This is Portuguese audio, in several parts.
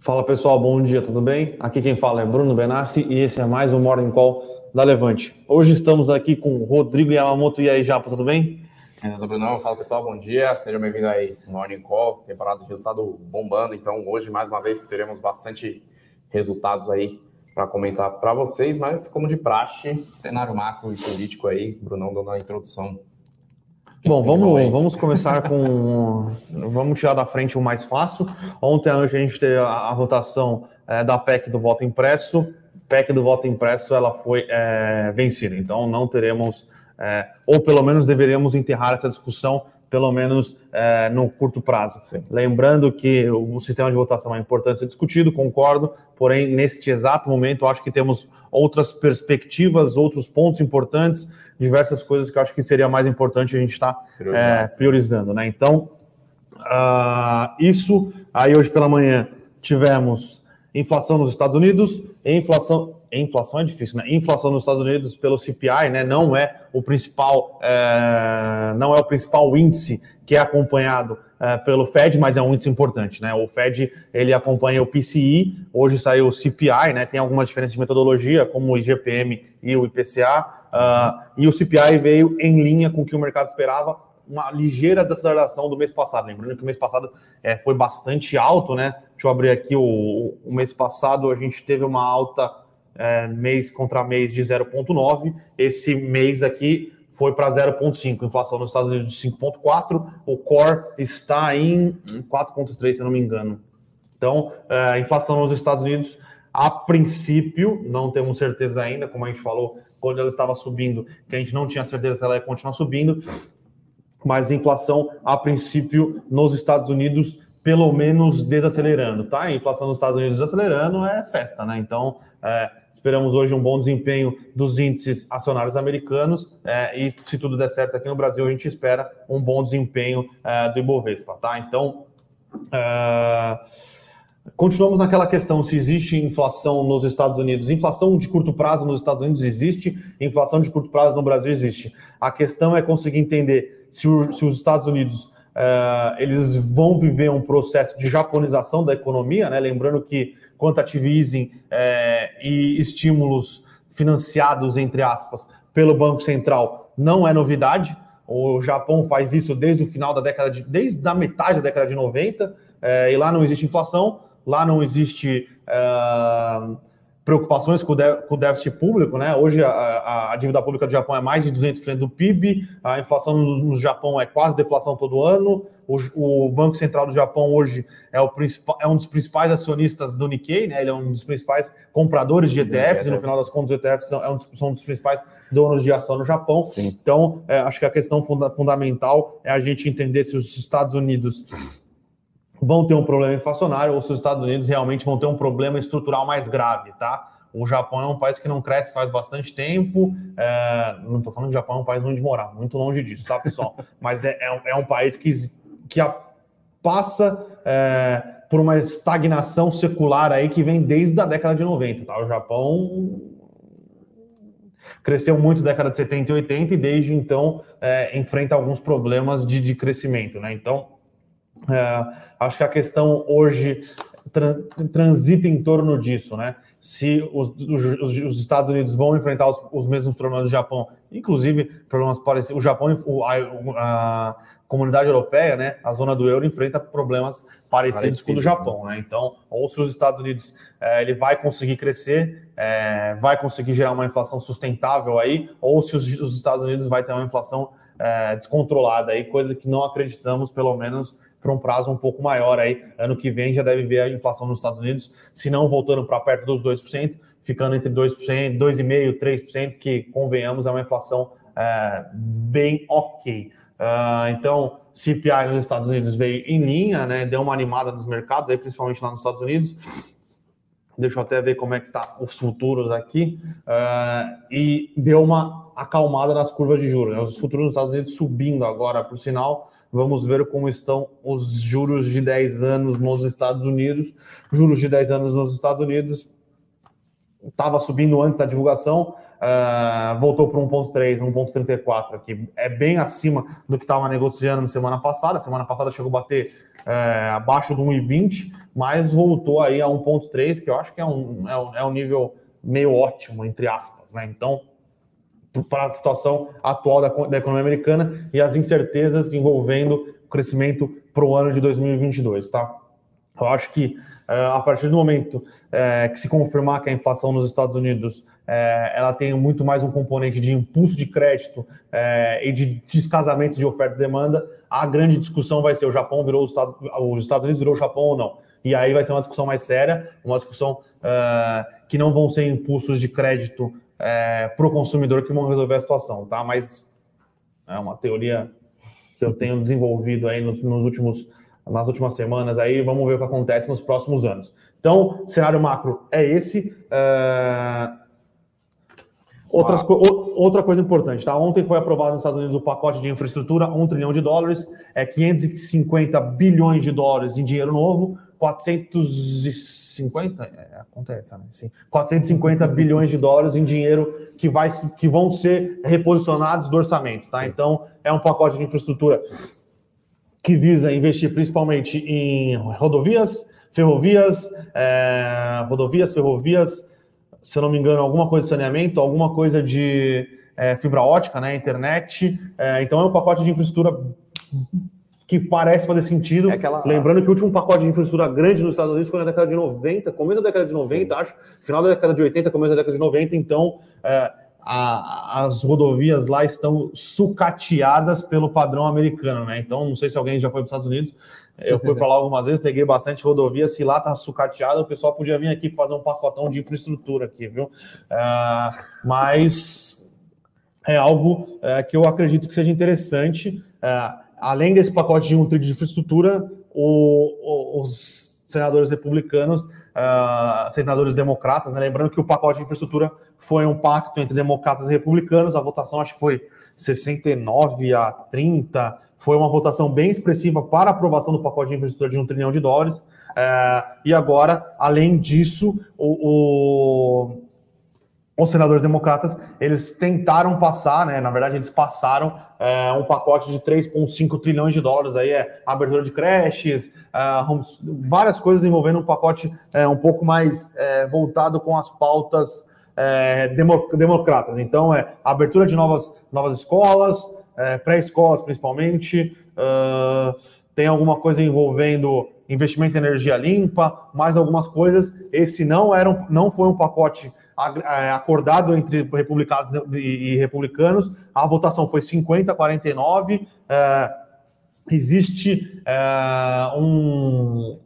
Fala pessoal, bom dia, tudo bem? Aqui quem fala é Bruno Benassi e esse é mais um Morning Call da Levante. Hoje estamos aqui com Rodrigo Yamamoto. E aí, Japa, tudo bem? Beleza, Brunão. Fala pessoal, bom dia. Seja bem-vindo aí ao Morning Call, temporada de resultado bombando. Então, hoje, mais uma vez, teremos bastante resultados aí para comentar para vocês, mas como de praxe, cenário macro e político aí, Brunão dando a introdução Bom, vamos, vamos começar com. Vamos tirar da frente o mais fácil. Ontem a gente teve a, a votação é, da PEC do voto impresso. PEC do voto impresso ela foi é, vencida, então não teremos, é, ou pelo menos deveríamos enterrar essa discussão, pelo menos é, no curto prazo. Sim. Lembrando que o sistema de votação é importante ser discutido, concordo, porém, neste exato momento, acho que temos outras perspectivas, outros pontos importantes diversas coisas que eu acho que seria mais importante a gente estar tá, é, priorizando, né? Então, uh, isso aí hoje pela manhã tivemos inflação nos Estados Unidos, inflação inflação é difícil, né? Inflação nos Estados Unidos pelo CPI, né? Não é o principal, é, não é o principal índice que é acompanhado é, pelo Fed, mas é um índice importante, né? O Fed ele acompanha o PCI, hoje saiu o CPI, né? Tem algumas diferenças de metodologia, como o IGPM e o IPCA, uh, ah, e o CPI veio em linha com o que o mercado esperava, uma ligeira desaceleração do mês passado. Lembrando que o mês passado é, foi bastante alto, né? Deixa eu abrir aqui o, o mês passado, a gente teve uma alta é, mês contra mês de 0,9. Esse mês aqui foi para 0,5. Inflação nos Estados Unidos de 5,4. O core está em 4,3, se eu não me engano. Então, é, inflação nos Estados Unidos, a princípio, não temos certeza ainda, como a gente falou quando ela estava subindo, que a gente não tinha certeza se ela ia continuar subindo, mas inflação, a princípio, nos Estados Unidos, pelo menos desacelerando, tá? A inflação nos Estados Unidos desacelerando é festa, né? Então, é, Esperamos hoje um bom desempenho dos índices acionários americanos é, e, se tudo der certo aqui no Brasil, a gente espera um bom desempenho é, do Ibovespa, tá? Então, é, continuamos naquela questão: se existe inflação nos Estados Unidos, inflação de curto prazo nos Estados Unidos existe, inflação de curto prazo no Brasil existe. A questão é conseguir entender se, o, se os Estados Unidos Uh, eles vão viver um processo de japonização da economia, né? Lembrando que quantitative easing é, e estímulos financiados, entre aspas, pelo Banco Central não é novidade. O Japão faz isso desde o final da década de. desde a metade da década de 90, é, e lá não existe inflação, lá não existe. É, preocupações com o, déficit público, né? Hoje a, a, dívida pública do Japão é mais de 200% do PIB, a inflação no, Japão é quase deflação todo ano, o, o, Banco Central do Japão hoje é, o principal, é um dos principais acionistas do Nikkei, né? Ele é um dos principais compradores de ETFs, e no final das contas os ETFs são, é um dos, são um dos principais donos de ação no Japão. Sim. Então, é, acho que a questão funda, fundamental é a gente entender se os Estados Unidos vão ter um problema inflacionário ou se os Estados Unidos realmente vão ter um problema estrutural mais grave, tá? O Japão é um país que não cresce faz bastante tempo. É, não estou falando que o Japão é um país onde morar, muito longe disso, tá, pessoal? Mas é, é, é um país que, que a, passa é, por uma estagnação secular aí que vem desde a década de 90, tá? O Japão cresceu muito na década de 70 e 80 e desde então é, enfrenta alguns problemas de, de crescimento, né? Então, acho que a questão hoje transita em torno disso, né? Se os, os, os Estados Unidos vão enfrentar os, os, mesmos problemas do Japão, inclusive problemas parecidos. O Japão, a, a, comunidade europeia, né? A zona do euro enfrenta problemas parecidos, parecidos com o do Japão, né? Então, ou se os Estados Unidos é, ele vai conseguir crescer, é, vai conseguir gerar uma inflação sustentável aí, ou se os, os Estados Unidos vai ter uma inflação é, descontrolada aí, coisa que não acreditamos, pelo menos para um prazo um pouco maior aí. Ano que vem já deve ver a inflação nos Estados Unidos, se não voltando para perto dos 2%, ficando entre 2%, 2,5%, 3%, que convenhamos é uma inflação é, bem ok. Uh, então, CPI nos Estados Unidos veio em linha, né? Deu uma animada nos mercados, aí, principalmente lá nos Estados Unidos. Deixa eu até ver como é que tá os futuros aqui. Uh, e deu uma acalmada nas curvas de juros. Né? Os futuros nos Estados Unidos subindo agora, por sinal, Vamos ver como estão os juros de 10 anos nos Estados Unidos. Juros de 10 anos nos Estados Unidos estava subindo antes da divulgação, uh, voltou para 1,3, 1,34 aqui. É bem acima do que estava negociando na semana passada. Semana passada chegou a bater uh, abaixo do 1,20, mas voltou aí a 1,3, que eu acho que é um, é um, é um nível meio ótimo, entre aspas. Né? Então, para a situação atual da, da, economia americana e as incertezas envolvendo o crescimento para o ano de 2022, tá? Eu acho que uh, a partir do momento uh, que se confirmar que a inflação nos Estados Unidos uh, ela tem muito mais um componente de impulso de crédito e de descasamento de oferta e demanda, a grande discussão vai ser o Japão virou os Estados, os Estados Unidos virou o Japão ou não. E aí vai ser uma discussão mais séria, uma discussão que não vão ser impulsos de crédito é, para o consumidor que vão resolver a situação, tá? Mas é uma teoria que eu tenho desenvolvido aí nos, nos últimos, nas últimas semanas aí, vamos ver o que acontece nos próximos anos. Então, cenário macro é esse. É... Outras, outra coisa importante, tá? Ontem foi aprovado nos Estados Unidos o pacote de infraestrutura, um trilhão de dólares, é 550 bilhões de dólares em dinheiro novo, 450, é, acontece, né? Sim, 450 bilhões de dólares em dinheiro que, vai, que vão ser reposicionados do orçamento, tá? Então, é um pacote de infraestrutura que visa investir principalmente em rodovias, ferrovias, é, rodovias, ferrovias, se eu não me engano, alguma coisa de saneamento, alguma coisa de é, fibra ótica, né, internet. É, então, é um pacote de infraestrutura que parece fazer sentido. É aquela... Lembrando que o último pacote de infraestrutura grande nos Estados Unidos foi na década de 90, começo da década de 90, Sim. acho, final da década de 80, começo da década de 90, então é, a, as rodovias lá estão sucateadas pelo padrão americano, né? Então, não sei se alguém já foi para os Estados Unidos, eu fui para lá algumas vezes, peguei bastante rodovia, se lá tá sucateado, o pessoal podia vir aqui fazer um pacotão de infraestrutura aqui, viu? É, mas é algo é, que eu acredito que seja interessante. É, além desse pacote de um trilho de infraestrutura, o, o, os senadores republicanos, uh, senadores democratas, né? lembrando que o pacote de infraestrutura foi um pacto entre democratas e republicanos, a votação acho que foi 69 a 30, foi uma votação bem expressiva para aprovação do pacote de infraestrutura de um trilhão de dólares. Uh, e agora, além disso, o, o os senadores democratas, eles tentaram passar, né, na verdade eles passaram é, um pacote de 3,5 trilhões de dólares, aí é abertura de creches, é, várias coisas envolvendo um pacote é, um pouco mais é, voltado com as pautas é, democratas. Então, é abertura de novas, novas escolas, é, pré-escolas principalmente, tem alguma coisa envolvendo investimento em energia limpa, mais algumas coisas. Esse não, era um, não foi um pacote é, acordado entre republicanos e republicanos. A votação foi 50 a 49. É, existe é, um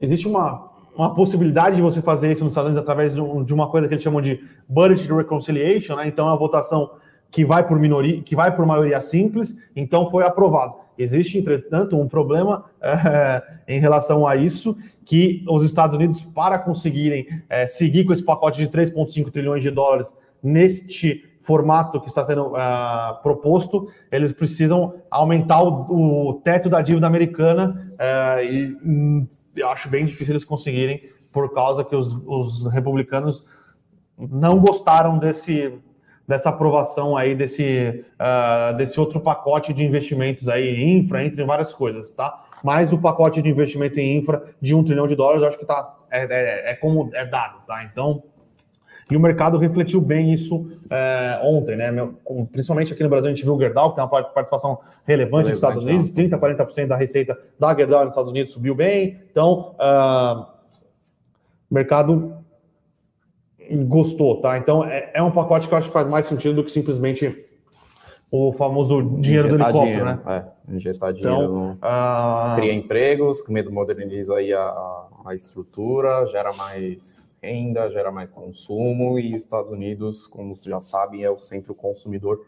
existe uma, uma possibilidade de você fazer isso nos Estados Unidos através de, uma coisa que eles chamam de budget reconciliation, né? Então é uma votação que vai por minoria, que vai por maioria simples, então foi aprovado. Existe, entretanto, um problema é, em relação a isso, que os Estados Unidos, para conseguirem é, seguir com esse pacote de 3,5 trilhões de dólares neste formato que está sendo uh, proposto, eles precisam aumentar o, o teto da dívida americana uh, e hum, eu acho bem difícil eles conseguirem, por causa que os, os republicanos não gostaram desse dessa aprovação aí desse, uh, desse outro pacote de investimentos aí, infra, entre várias coisas, tá? Mas o pacote de investimento em infra de um trilhão de dólares, eu acho que tá, é, é, é como é dado, tá? Então, e o mercado refletiu bem isso é, ontem, né? Principalmente aqui no Brasil, a gente viu o Gerdau, que tem uma participação relevante, nos Estados Unidos, 30%, 40% da receita da Gerdau nos Estados Unidos subiu bem. Então, uh, mercado gostou, tá? Então é, é, um pacote que eu acho que faz mais sentido do que simplesmente o famoso dinheiro injetar do helicóptero, dinheiro, né? É, injetar dinheiro, então, cria empregos, medo moderniza aí a, a estrutura, gera mais renda, gera mais consumo e Estados Unidos, como vocês já sabem, é o centro consumidor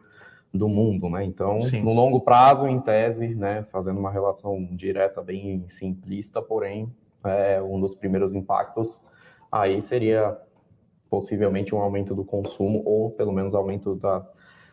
do mundo, né? Então, Sim. no longo prazo, em tese, né, fazendo uma relação direta bem simplista, porém, é, um dos primeiros impactos aí seria possivelmente um aumento do consumo ou pelo menos aumento da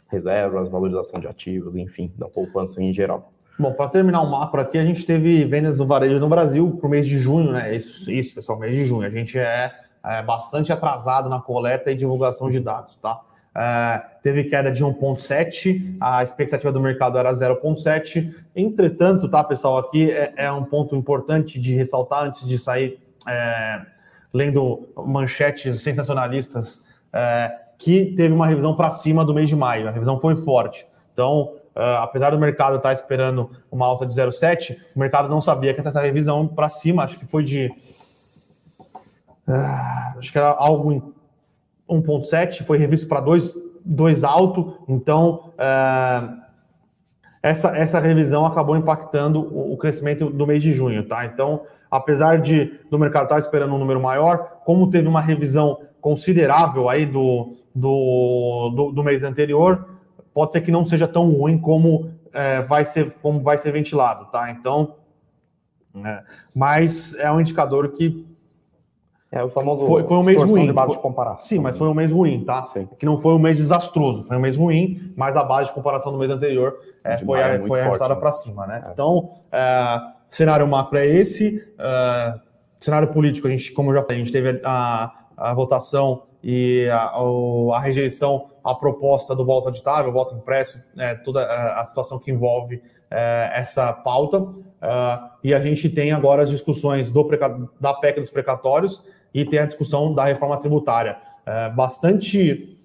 reservas, valorização de ativos, enfim, da poupança em geral. Bom, para terminar o macro aqui, a gente teve vendas no varejo no Brasil para o mês de junho, né? Isso, isso, pessoal, mês de junho. A gente é, é, bastante atrasado na coleta e divulgação de dados, tá? É, teve queda de 1,7, a expectativa do mercado era 0,7. Entretanto, tá, pessoal, aqui é, é, um ponto importante de ressaltar antes de sair é, lendo manchetes sensacionalistas, é, que teve uma revisão para cima do mês de maio. A revisão foi forte. Então, é, apesar do mercado estar tá esperando uma alta de 0,7, o mercado não sabia que essa revisão para cima, acho que foi de. Uh, acho que era algo em 1,7, foi revisto para 2, 2 alto, então é, essa, essa revisão acabou impactando o, o, crescimento do mês de junho, tá? Então, apesar de do mercado estar esperando um número maior, como teve uma revisão considerável aí do, do, do, do mês anterior, pode ser que não seja tão ruim como é, vai ser como vai ser ventilado, tá? Então, é, mas é um indicador que é o famoso foi, foi um mês ruim. de base de comparação. Sim, mas foi um mês ruim, tá? Sim. Que não foi um mês desastroso, foi um mês ruim, mas a base de comparação do mês anterior é, foi, a, foi arrastada né? para cima, né? É. Então, é, cenário macro é esse. É, cenário político, a gente, como eu já falei, a gente teve a, a votação e a, a, rejeição à proposta do voto aditável, voto impresso, né, toda a situação que envolve é, essa pauta. É, e a gente tem agora as discussões do, da PEC dos precatórios e tem a discussão da reforma tributária. É, bastante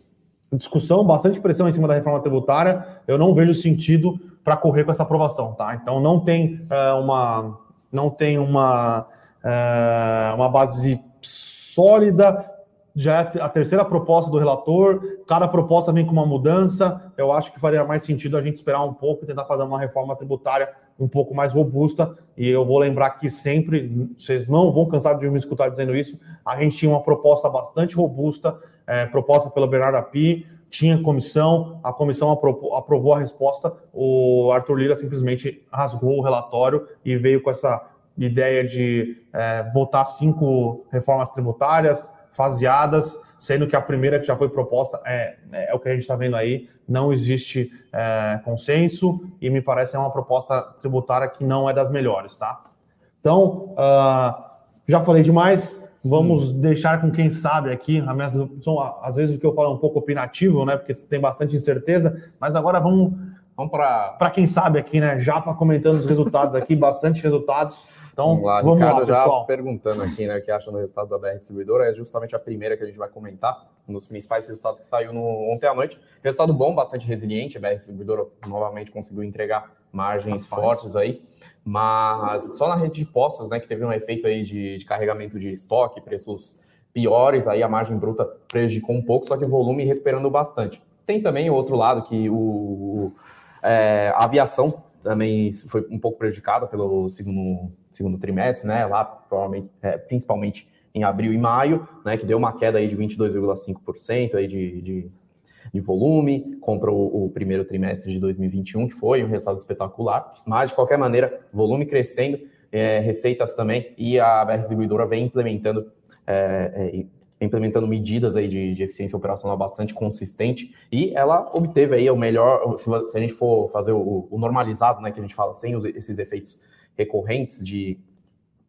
discussão, bastante pressão em cima da reforma tributária. Eu não vejo sentido para correr com essa aprovação, tá? Então não tem é, uma não tem uma é, uma base sólida. Já é a terceira proposta do relator, cada proposta vem com uma mudança. Eu acho que faria mais sentido a gente esperar um pouco e tentar fazer uma reforma tributária um pouco mais robusta. E eu vou lembrar que sempre, vocês não vão cansar de me escutar dizendo isso, a gente tinha uma proposta bastante robusta, é, proposta pelo Bernardo Api, tinha comissão, a comissão aprovou, a resposta, o Arthur Lira simplesmente rasgou o relatório e veio com essa ideia de é, votar cinco reformas tributárias faseadas, sendo que a primeira que já foi proposta é, é o que a gente está vendo aí, não existe é, consenso e me parece é uma proposta tributária que não é das melhores, tá? Então, uh, já falei demais, vamos hum. deixar com quem sabe aqui, são, às vezes o que eu falo é um pouco opinativo, né, porque tem bastante incerteza, mas agora vamos, vamos para quem sabe aqui, né, já para comentando os resultados aqui, bastante resultados, então, vamos lá, vamos Ricardo lá, já perguntando aqui, né, o que acha no resultado da BR Distribuidora, é justamente a primeira que a gente vai comentar, um dos principais resultados que saiu no, ontem à noite. Resultado bom, bastante resiliente, a BR Distribuidora novamente conseguiu entregar margens Rapaz. fortes aí, mas só na rede de postos, né, que teve um efeito aí de, de carregamento de estoque, preços piores, aí a margem bruta prejudicou um pouco, só que o volume recuperando bastante. Tem também o outro lado que o, é, a aviação também foi um pouco prejudicada pelo segundo segundo trimestre, né? Lá provavelmente, é, principalmente em abril e maio, né? Que deu uma queda aí de 22,5% aí de, de, de, volume contra o, o, primeiro trimestre de 2021, que foi um resultado espetacular. Mas de qualquer maneira, volume crescendo, é, receitas também e a BR Distribuidora vem implementando é, é implementando medidas aí de, de, eficiência operacional bastante consistente e ela obteve aí o melhor, se, a gente for fazer o, o normalizado, né, que a gente fala, sem os, esses efeitos recorrentes de,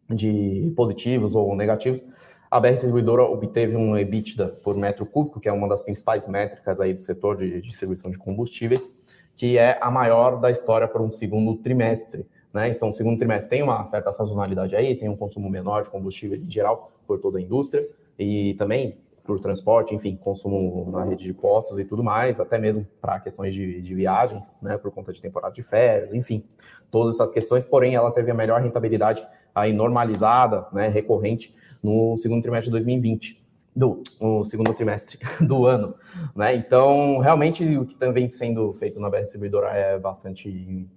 de positivos ou negativos, a BR Distribuidora obteve um EBITDA por metro cúbico, que é uma das principais métricas aí do setor de distribuição de combustíveis, que é a maior da história para um segundo trimestre. Né? Então, o segundo trimestre tem uma certa sazonalidade aí, tem um consumo menor de combustíveis em geral por toda a indústria e também por transporte, enfim, consumo na rede de postos e tudo mais, até mesmo para questões de, de, viagens, né, por conta de temporada de férias, enfim, todas essas questões, porém ela teve a melhor rentabilidade aí normalizada, né, recorrente no segundo trimestre de 2020, do no segundo trimestre do ano, né? Então, realmente o que também sendo feito na BR Distribuidora é bastante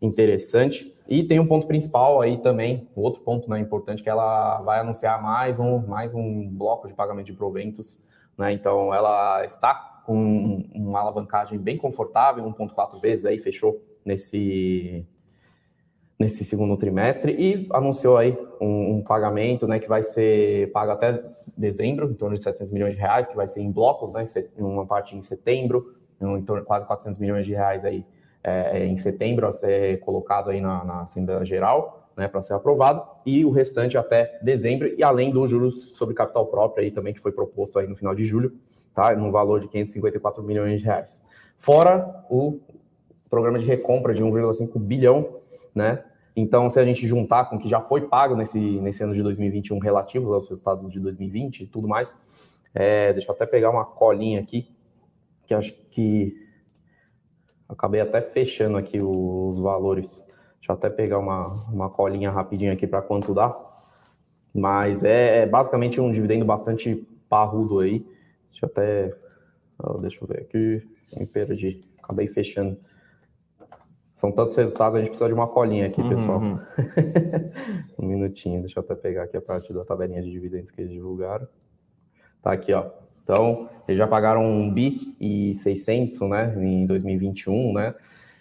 interessante. E tem um ponto principal aí também, outro ponto né, importante, que ela vai anunciar mais um, mais um bloco de pagamento de proventos. Né? Então, ela está com uma alavancagem bem confortável, 1,4 vezes aí, fechou nesse, nesse segundo trimestre e anunciou aí um, um, pagamento né, que vai ser pago até dezembro, em torno de 700 milhões de reais, que vai ser em blocos, né, uma parte em setembro, em torno quase 400 milhões de reais aí é, em setembro a ser colocado aí na, na Assembleia Geral né, para ser aprovado, e o restante até dezembro, e além dos juros sobre capital próprio aí também, que foi proposto aí no final de julho, tá, no valor de 554 milhões de reais. Fora o programa de recompra de 1,5 bilhão, né, então, se a gente juntar com o que já foi pago nesse, nesse ano de 2021 relativo aos resultados de 2020 e tudo mais, é, deixa eu até pegar uma colinha aqui, que acho que acabei até fechando aqui os valores. Deixa eu até pegar uma, uma colinha rapidinho aqui para quanto dá. Mas é, é, basicamente um dividendo bastante parrudo aí. Deixa eu até. deixa eu ver aqui. Me perdi. Acabei fechando. São tantos resultados, a gente precisa de uma colinha aqui, pessoal. Uhum. um minutinho, deixa eu até pegar aqui a parte da tabelinha de dividendos que eles divulgaram. Tá aqui, ó. Então, eles já pagaram um bi e 600, né, em 2021, né?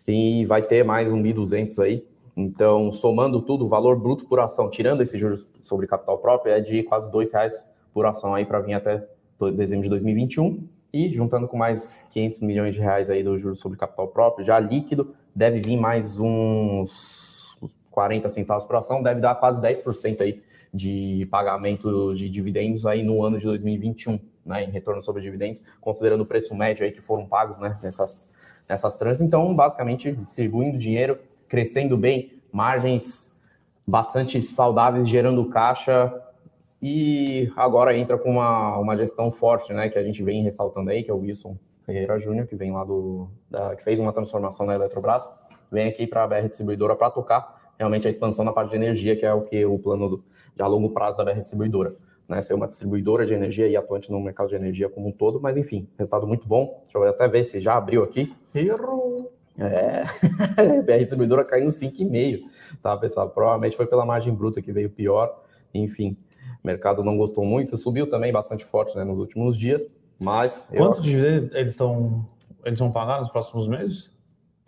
E vai ter mais um bi 200 aí. Então, somando tudo, o valor bruto por ação, tirando esses juros sobre capital próprio, é de quase dois reais por ação aí para vir até dezembro de 2021. E juntando com mais 500 milhões de reais aí do juros sobre capital próprio, já líquido, deve vir mais uns 40 centavos por ação, deve dar quase 10% aí de pagamento de dividendos aí no ano de 2021, né, em retorno sobre dividendos, considerando o preço médio aí que foram pagos, né, nessas, nessas trans. Então, basicamente, distribuindo dinheiro, crescendo bem, margens bastante saudáveis, gerando caixa, e agora entra com uma, uma gestão forte, né, que a gente vem ressaltando aí, que é o Wilson Ferreira Júnior, que vem lá do. Da, que fez uma transformação na Eletrobras, vem aqui para a BR Distribuidora para tocar realmente a expansão na parte de energia, que é o que o plano do, de a longo prazo da BR Distribuidora. Né, ser uma distribuidora de energia e atuante no mercado de energia como um todo, mas enfim, resultado muito bom. Deixa eu até ver se já abriu aqui. Errou! É, BR Distribuidora caindo 5,5, tá, pessoal? Provavelmente foi pela margem bruta que veio pior. Enfim, o mercado não gostou muito, subiu também bastante forte né, nos últimos dias. Mas. Quanto eu... de dividendos eles estão. Eles vão pagar nos próximos meses?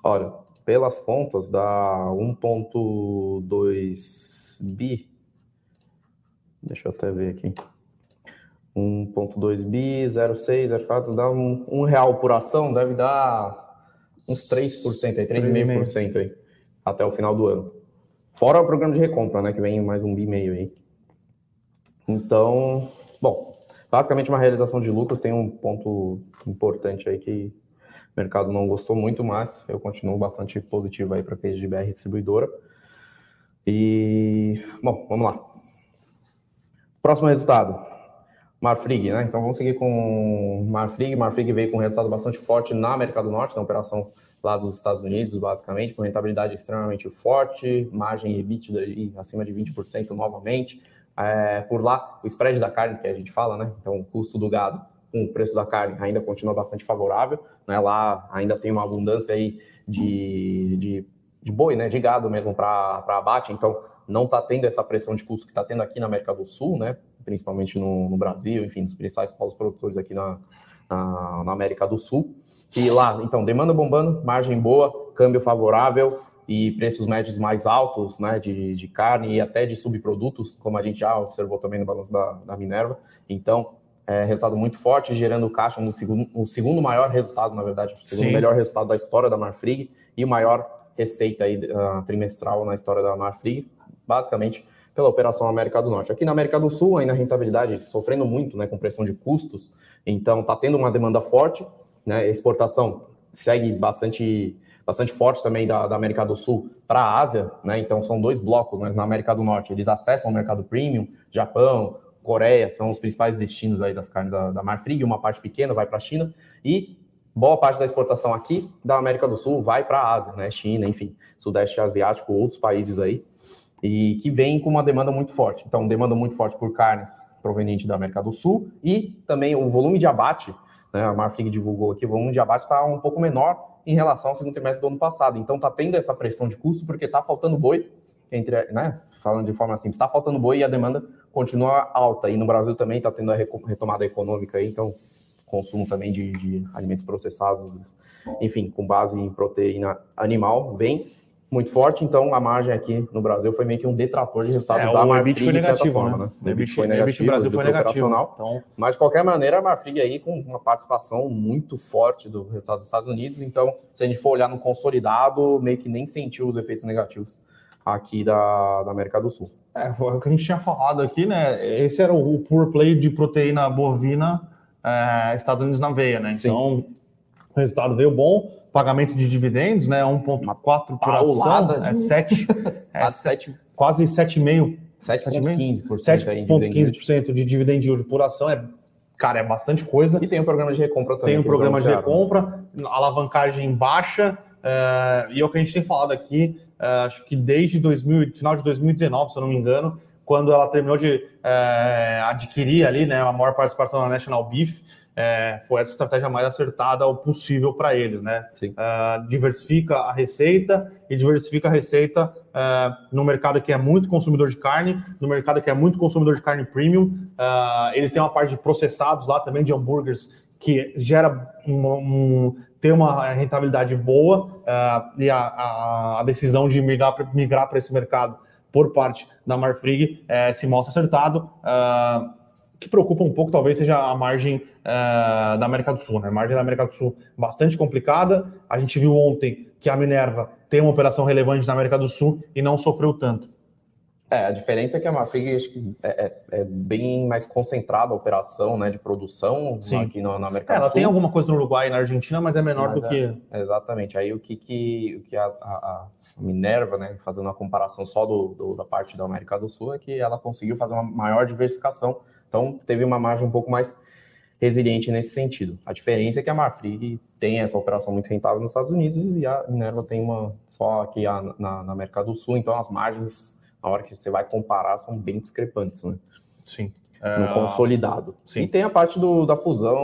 Olha, pelas contas, dá 1,2 bi. Deixa eu até ver aqui. 1,2 bi, 0,6, 0,4, dá um, um real por ação, deve dar uns 3% aí, 3,5% aí, até o final do ano. Fora o programa de recompra, né, que vem mais um bi meio aí. Então, bom, basicamente uma realização de lucros tem um ponto importante aí que o mercado não gostou muito, mas eu continuo bastante positivo aí para a de BR distribuidora. E, bom, vamos lá. Próximo resultado. Marfrig, né? Então vamos seguir com Marfrig. Marfrig veio com um resultado bastante forte na América do Norte, na operação lá dos Estados Unidos, basicamente, com rentabilidade extremamente forte, margem EBITDA acima de 20% novamente. É, por lá, o spread da carne que a gente fala, né? Então, o custo do gado com o preço da carne ainda continua bastante favorável, né? Lá ainda tem uma abundância aí de, de, de boi, né? De gado mesmo para abate, então não está tendo essa pressão de custo que está tendo aqui na América do Sul, né? Principalmente no, no Brasil, enfim, nos principais polos produtores aqui na, na, na América do Sul. E lá, então, demanda bombando, margem boa, câmbio favorável, e preços médios mais altos né, de, de carne e até de subprodutos, como a gente já observou também no balanço da, da Minerva. Então, é, resultado muito forte, gerando caixa no segundo, o segundo maior resultado, na verdade, o segundo Sim. melhor resultado da história da Marfrig e o maior receita aí, uh, trimestral na história da Marfrig, basicamente pela operação América do Norte. Aqui na América do Sul, ainda a rentabilidade sofrendo muito né, com pressão de custos, então está tendo uma demanda forte, né, exportação segue bastante bastante forte também da, da América do Sul para a Ásia, né? Então são dois blocos, mas na América do Norte eles acessam o mercado premium, Japão, Coreia são os principais destinos aí das carnes da, da Marfrig, uma parte pequena vai para a China e boa parte da exportação aqui da América do Sul vai para a Ásia, né? China, enfim, Sudeste Asiático, outros países aí, e que vem com uma demanda muito forte. Então, demanda muito forte por carnes provenientes da América do Sul e também o volume de abate, né? A Marfrig divulgou aqui, o volume de abate está um pouco menor em relação ao segundo trimestre do ano passado. Então está tendo essa pressão de custo porque está faltando boi, entre, né, falando de forma simples, está faltando boi e a demanda continua alta. E no Brasil também está tendo a retomada econômica aí, então consumo também de, de alimentos processados, enfim, com base em proteína animal, vem muito forte, então a margem aqui no Brasil foi meio que um detrator de resultado é, da Marfrig, foi negativo, forma, né? né? O EBIT foi negativo, o Brasil foi negativo. Então... Mas, de qualquer maneira, a Marfrig aí com uma participação muito forte do resultado dos Estados Unidos, então, se a gente for olhar no consolidado, meio que nem sentiu os efeitos negativos aqui da, da América do Sul. É, foi o que a gente tinha falado aqui, né? Esse era o, pure play de proteína bovina é, Estados Unidos na veia, né? Então, Sim. O resultado veio bom, pagamento de dividendos, né? 1,4 por ação, é 7, é 7, quase 7,5%. 7,15% 7,15% de dividend yield por ação é cara, é bastante coisa. E tem um programa de recompra também. Tem um programa de recompra, alavancagem baixa, uh, e é o que a gente tem falado aqui, uh, acho que desde 2000, final de 2019, se eu não me engano, quando ela terminou de uh, adquirir ali, né, a maior participação na National Beef, é, foi essa estratégia mais acertada possível para eles, né? Uh, diversifica a receita e diversifica a receita uh, no mercado que é muito consumidor de carne, no mercado que é muito consumidor de carne premium. Uh, eles têm uma parte de processados lá também, de hambúrgueres, que gera um, um tem uma rentabilidade boa e a, a, a, decisão de migrar para esse mercado por parte da Marfrig é, se mostra acertado. Uh, que preocupa um pouco talvez seja a margem uh, da América do Sul. Né? A margem da América do Sul bastante complicada. A gente viu ontem que a Minerva tem uma operação relevante na América do Sul e não sofreu tanto. É, a diferença é que a que é, é, é, bem mais concentrada a operação né, de produção Sim. aqui na, na América é, do Sul. Ela tem alguma coisa no Uruguai e na Argentina, mas é menor mas do que. É, exatamente. Aí o que, que, o que a, a, Minerva, né, fazendo uma comparação só do, do, da parte da América do Sul, é que ela conseguiu fazer uma maior diversificação então, teve uma margem um pouco mais resiliente nesse sentido. A diferença é que a Marfrig tem essa operação muito rentável nos Estados Unidos e a Minerva tem uma só aqui na, na América do Sul, então as margens, na hora que você vai comparar, são bem discrepantes, né? Sim. No é, consolidado. Sim. E tem a parte do, da fusão,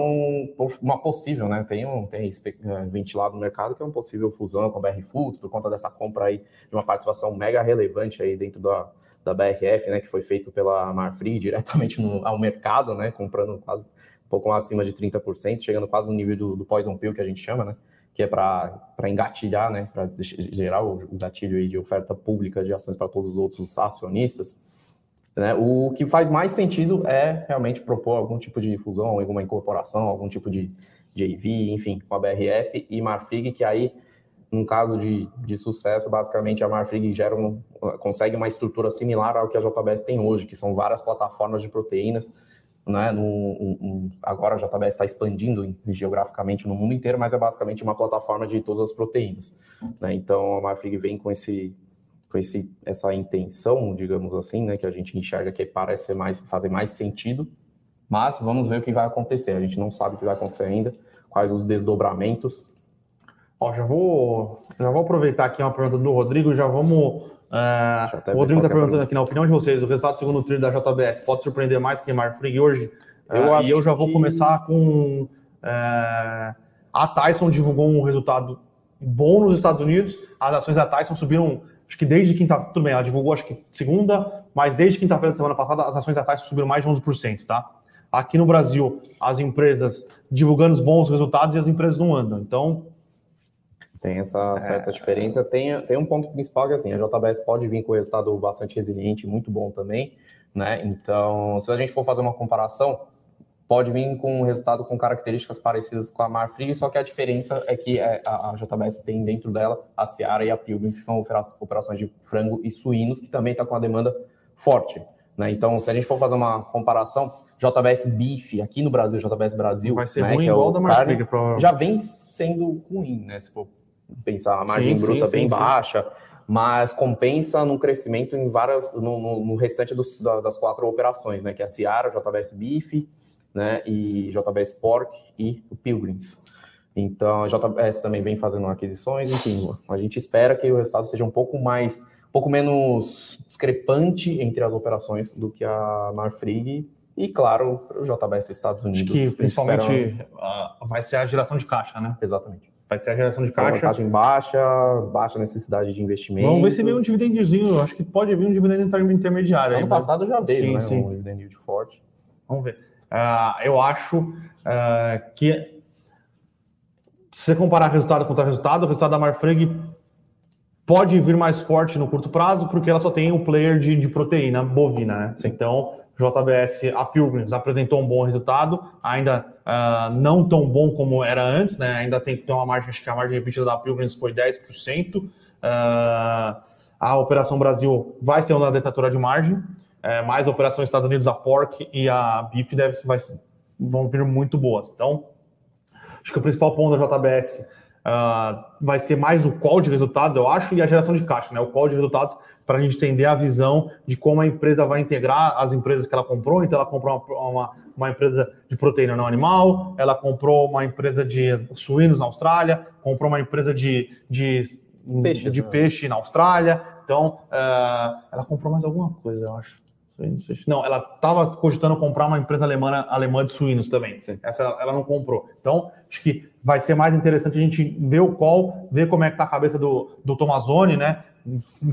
uma possível, né? Tem, um, tem é, ventilado no mercado que é uma possível fusão com a BR Foods, por conta dessa compra aí, de uma participação mega relevante aí dentro da, da BRF, né, que foi feito pela Marfrig diretamente no, ao mercado, né, comprando quase um pouco acima de 30%, chegando quase no nível do, do poison pill que a gente chama, né, que é para engatilhar, né, para gerar o, o gatilho de oferta pública de ações para todos os outros acionistas. Né, o que faz mais sentido é realmente propor algum tipo de fusão, alguma incorporação, algum tipo de JV, enfim, com a BRF e Marfrig, que aí num caso de, de sucesso, basicamente a Marfrig gera um, consegue uma estrutura similar ao que a JBS tem hoje, que são várias plataformas de proteínas. Né? No, um, um, agora a JBS está expandindo geograficamente no mundo inteiro, mas é basicamente uma plataforma de todas as proteínas. Né? Então a Marfrig vem com esse com esse, essa intenção, digamos assim, né, que a gente enxerga que parece mais, fazer mais sentido, mas vamos ver o que vai acontecer. A gente não sabe o que vai acontecer ainda, quais os desdobramentos, Ó, já vou, já vou aproveitar aqui uma pergunta do Rodrigo, já vamos. É, o Rodrigo está perguntando aqui, na opinião de vocês, o resultado do segundo trilho da JBS pode surpreender mais que Marfrig hoje? Eu é, e eu já vou que... começar com. É, a Tyson divulgou um resultado bom nos Estados Unidos, as ações da Tyson subiram, acho que desde quinta-feira, tudo bem, ela divulgou acho que segunda, mas desde quinta-feira da semana passada, as ações da Tyson subiram mais de 11%, tá? Aqui no Brasil, as empresas divulgando os bons resultados e as empresas não andam. Então, tem essa certa é... diferença. Tem, tem um ponto principal que assim, a JBS pode vir com resultado bastante resiliente, muito bom também, né? Então, se a gente for fazer uma comparação, pode vir com um resultado com características parecidas com a Marfrig, só que a diferença é que é, a, JBS tem dentro dela a Seara e a Pilgrim, que são operações de frango e suínos, que também está com a demanda forte. Né? Então, se a gente for fazer uma comparação, JBS Beef, aqui no Brasil, JBS Brasil. Vai ser né, ruim é igual é da Marfrig, Já vem sendo ruim, né? Se for pensar a margem sim, bruta sim, bem sim, baixa, mas compensa no crescimento em várias, no, no, no restante dos, das quatro operações, né? Que é a Ciara, JBS Beef, né? E JBS Pork e o Pilgrims. Então, a JBS também vem fazendo aquisições, enfim, a gente espera que o resultado seja um pouco mais, um pouco menos discrepante entre as operações do que a Marfrig e, claro, o JBS Estados Unidos. Acho que principalmente vai ser a geração de caixa, né? Exatamente vai ser a geração de caixa. Caixa em baixa, baixa necessidade de investimento. Vamos ver se vem um dividendozinho. Acho que pode vir um dividendo intermediário. Ano aí, passado já veio, sim, né? Sim. Um dividendo de forte. Vamos ver. Uh, eu acho uh, que se você comparar resultado contra resultado, o resultado da Marfrig pode vir mais forte no curto prazo, porque ela só tem o player de, de proteína bovina, né? Então, JBS, a Pilgrims apresentou um bom resultado, ainda uh, não tão bom como era antes, né? Ainda tem que ter uma margem, acho que a margem repetida da Pilgrims foi 10%. Uh, a Operação Brasil vai ser uma detratora de margem, é, mais a Operação Estados Unidos, a Pork e a BIF deve, vai, vão vir muito boas. Então, acho que o principal ponto da JBS uh, vai ser mais o call de resultados, eu acho, e a geração de caixa, né? O call de resultados para a gente entender a visão de como a empresa vai integrar as empresas que ela comprou. Então, ela comprou uma, uma, uma empresa de proteína não animal, ela comprou uma empresa de suínos na Austrália, comprou uma empresa de, de, peixe, de peixe na Austrália. Então, uh, ela comprou mais alguma coisa, eu acho. Não, ela estava cogitando comprar uma empresa alemã, alemã de suínos também. Sim. Essa ela não comprou. Então, acho que vai ser mais interessante a gente ver o call, ver como é que está a cabeça do, do Tomazoni, né?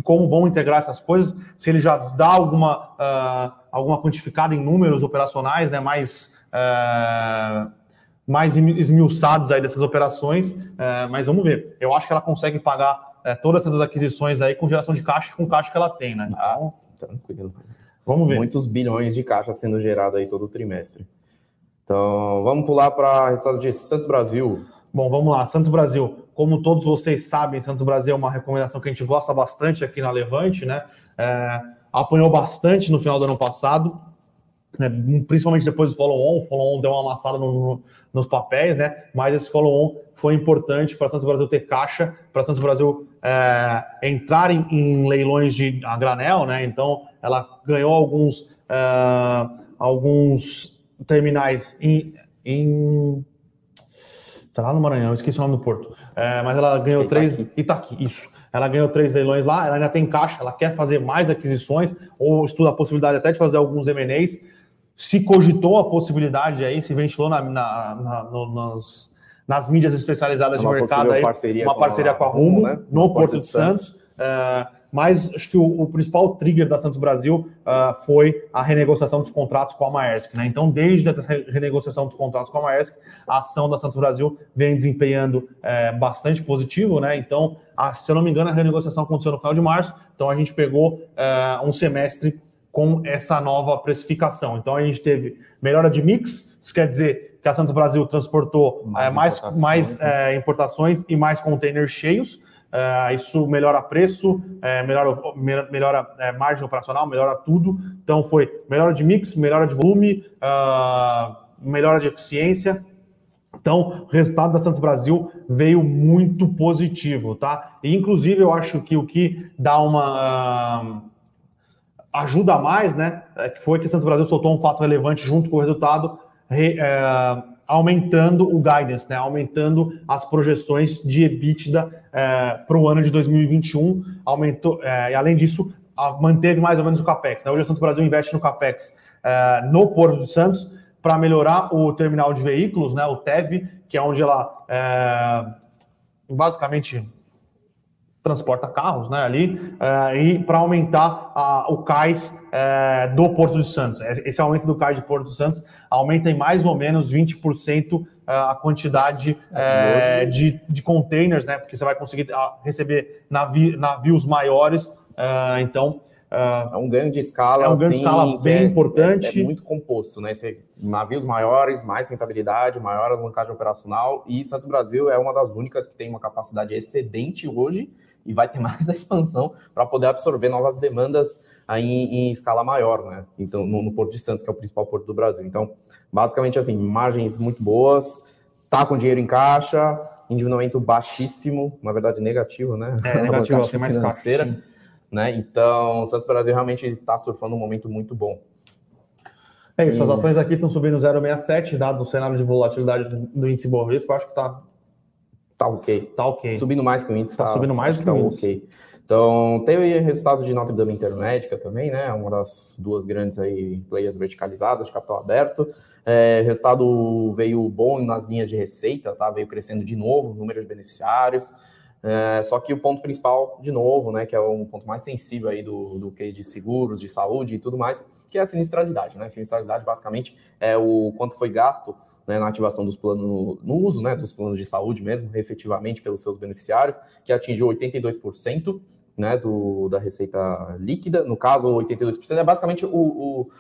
Como vão integrar essas coisas, se ele já dá alguma, uh, alguma quantificada em números operacionais, né? Mais, uh, mais esmiuçados aí dessas operações, uh, mas vamos ver. Eu acho que ela consegue pagar todas essas aquisições aí com geração de caixa com caixa que ela tem, né? Ah, tranquilo. Vamos ver. Muitos bilhões de caixa sendo gerado aí todo trimestre. Então, vamos pular para a resultado de Santos Brasil. Bom, vamos lá. Santos Brasil, como todos vocês sabem, Santos Brasil é uma recomendação que a gente gosta bastante aqui na Levante, né? É, apanhou bastante no final do ano passado, né? principalmente depois do follow-on. O follow-on deu uma amassada no, no, nos papéis, né? Mas esse follow-on foi importante para Santos Brasil ter caixa, para Santos Brasil é, entrar em, em, leilões de a granel, né? Então, ela ganhou alguns, é, alguns terminais em, em tá lá no Maranhão, esqueci o nome do porto. É, mas ela ganhou Itaqui. três. Itaqui, isso. Ela ganhou três leilões lá, ela ainda tem caixa, ela quer fazer mais aquisições, ou estuda a possibilidade até de fazer alguns MNEs. Se cogitou a possibilidade aí, se ventilou na, na, na no, nas, nas mídias especializadas é de mercado aí, parceria uma parceria com a, com a Rumo, né? no, Porto, de Santos. Santos. Uh, mas acho que o, o, principal trigger da Santos Brasil uh, foi a renegociação dos contratos com a Maersk. Né? Então, desde a renegociação dos contratos com a Maersk, a ação da Santos Brasil vem desempenhando uh, bastante positivo. Né? Então, a, se eu não me engano, a renegociação aconteceu no final de março. Então, a gente pegou uh, um semestre com essa nova precificação. Então, a gente teve melhora de mix, isso quer dizer que a Santos Brasil transportou mais, é, mais, importações, mais né? importações e mais containers cheios. Uh, isso melhora preço, uh, melhora, melhora uh, margem operacional, melhora tudo. Então foi melhora de mix, melhora de volume, melhora de eficiência. Então, o resultado da Santos Brasil veio muito positivo, tá? E, inclusive, eu acho que o que dá uma ajuda mais, né? É foi que Santos Brasil soltou um fato relevante junto com o resultado, re, aumentando o guidance, né? aumentando as projeções de EBITDA é, para o ano de 2021. Aumentou, é, e além disso, manteve mais ou menos o CAPEX. Né? Hoje a Santos Brasil investe no CAPEX é, no Porto de Santos para melhorar o terminal de veículos, né? o TEV, que é onde ela é, basicamente transporta carros né, ali, uh, e para aumentar o cais uh, do Porto de Santos. Esse aumento do cais de Porto de Santos aumenta em mais ou menos 20% a quantidade é, de, de containers, né, porque você vai conseguir receber navi, navios maiores. então, é um ganho de escala. É um ganho assim, de escala bem é, importante. É, é, muito composto, né? Esse, navios maiores, mais rentabilidade, maior alavancagem operacional. E Santos Brasil é uma das únicas que tem uma capacidade excedente hoje e vai ter mais a expansão para poder absorver novas demandas aí em, em escala maior, né? Então, no, no, Porto de Santos, que é o principal porto do Brasil. Então, basicamente assim, margens muito boas, tá com dinheiro em caixa, endividamento baixíssimo, na verdade negativo, né? É, negativo, acho que é mais financeira, caixa, né? Então, o Santos Brasil realmente está surfando um momento muito bom. É isso, as ações aqui estão subindo 0,67, dado o cenário de volatilidade do índice Bovespa, acho que está Tá ok. Tá ok. Subindo mais que o índice. Tá, tá subindo mais que tá o índice. ok. Então, teve resultado de Notre Dame Intermédica também, né? Uma das duas grandes aí players verticalizadas de capital aberto. É, resultado veio bom nas linhas de receita, tá? Veio crescendo de novo o número de beneficiários. É, só que o ponto principal, de novo, né, que é um ponto mais sensível aí do, do que de seguros, de saúde e tudo mais, que é a sinistralidade, né? Sinistralidade basicamente é o quanto foi gasto né, na ativação dos planos, no uso né, dos planos de saúde mesmo, efetivamente pelos seus beneficiários, que atingiu 82% né, do, da receita líquida. No caso, 82% é basicamente o, o,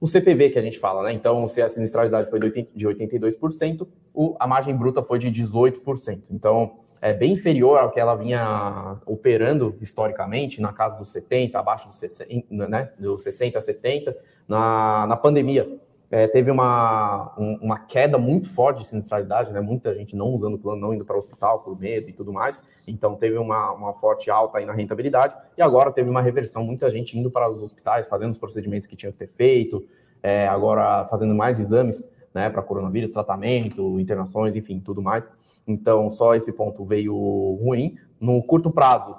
o, CPV que a gente fala, né? Então, se a sinistralidade foi de 82%, o, a margem bruta foi de 18%. Então, é bem inferior ao que ela vinha operando historicamente, na casa dos 70, abaixo dos 60, né, dos 60, 70, na, na pandemia. É, teve uma, um, uma queda muito forte de sinistralidade, né? Muita gente não usando o plano, não indo para o hospital por medo e tudo mais. Então teve uma, uma forte alta aí na rentabilidade. E agora teve uma reversão, muita gente indo para os hospitais, fazendo os procedimentos que tinha que ter feito, é, agora fazendo mais exames né, para coronavírus, tratamento, internações, enfim, tudo mais. Então, só esse ponto veio ruim. No curto prazo,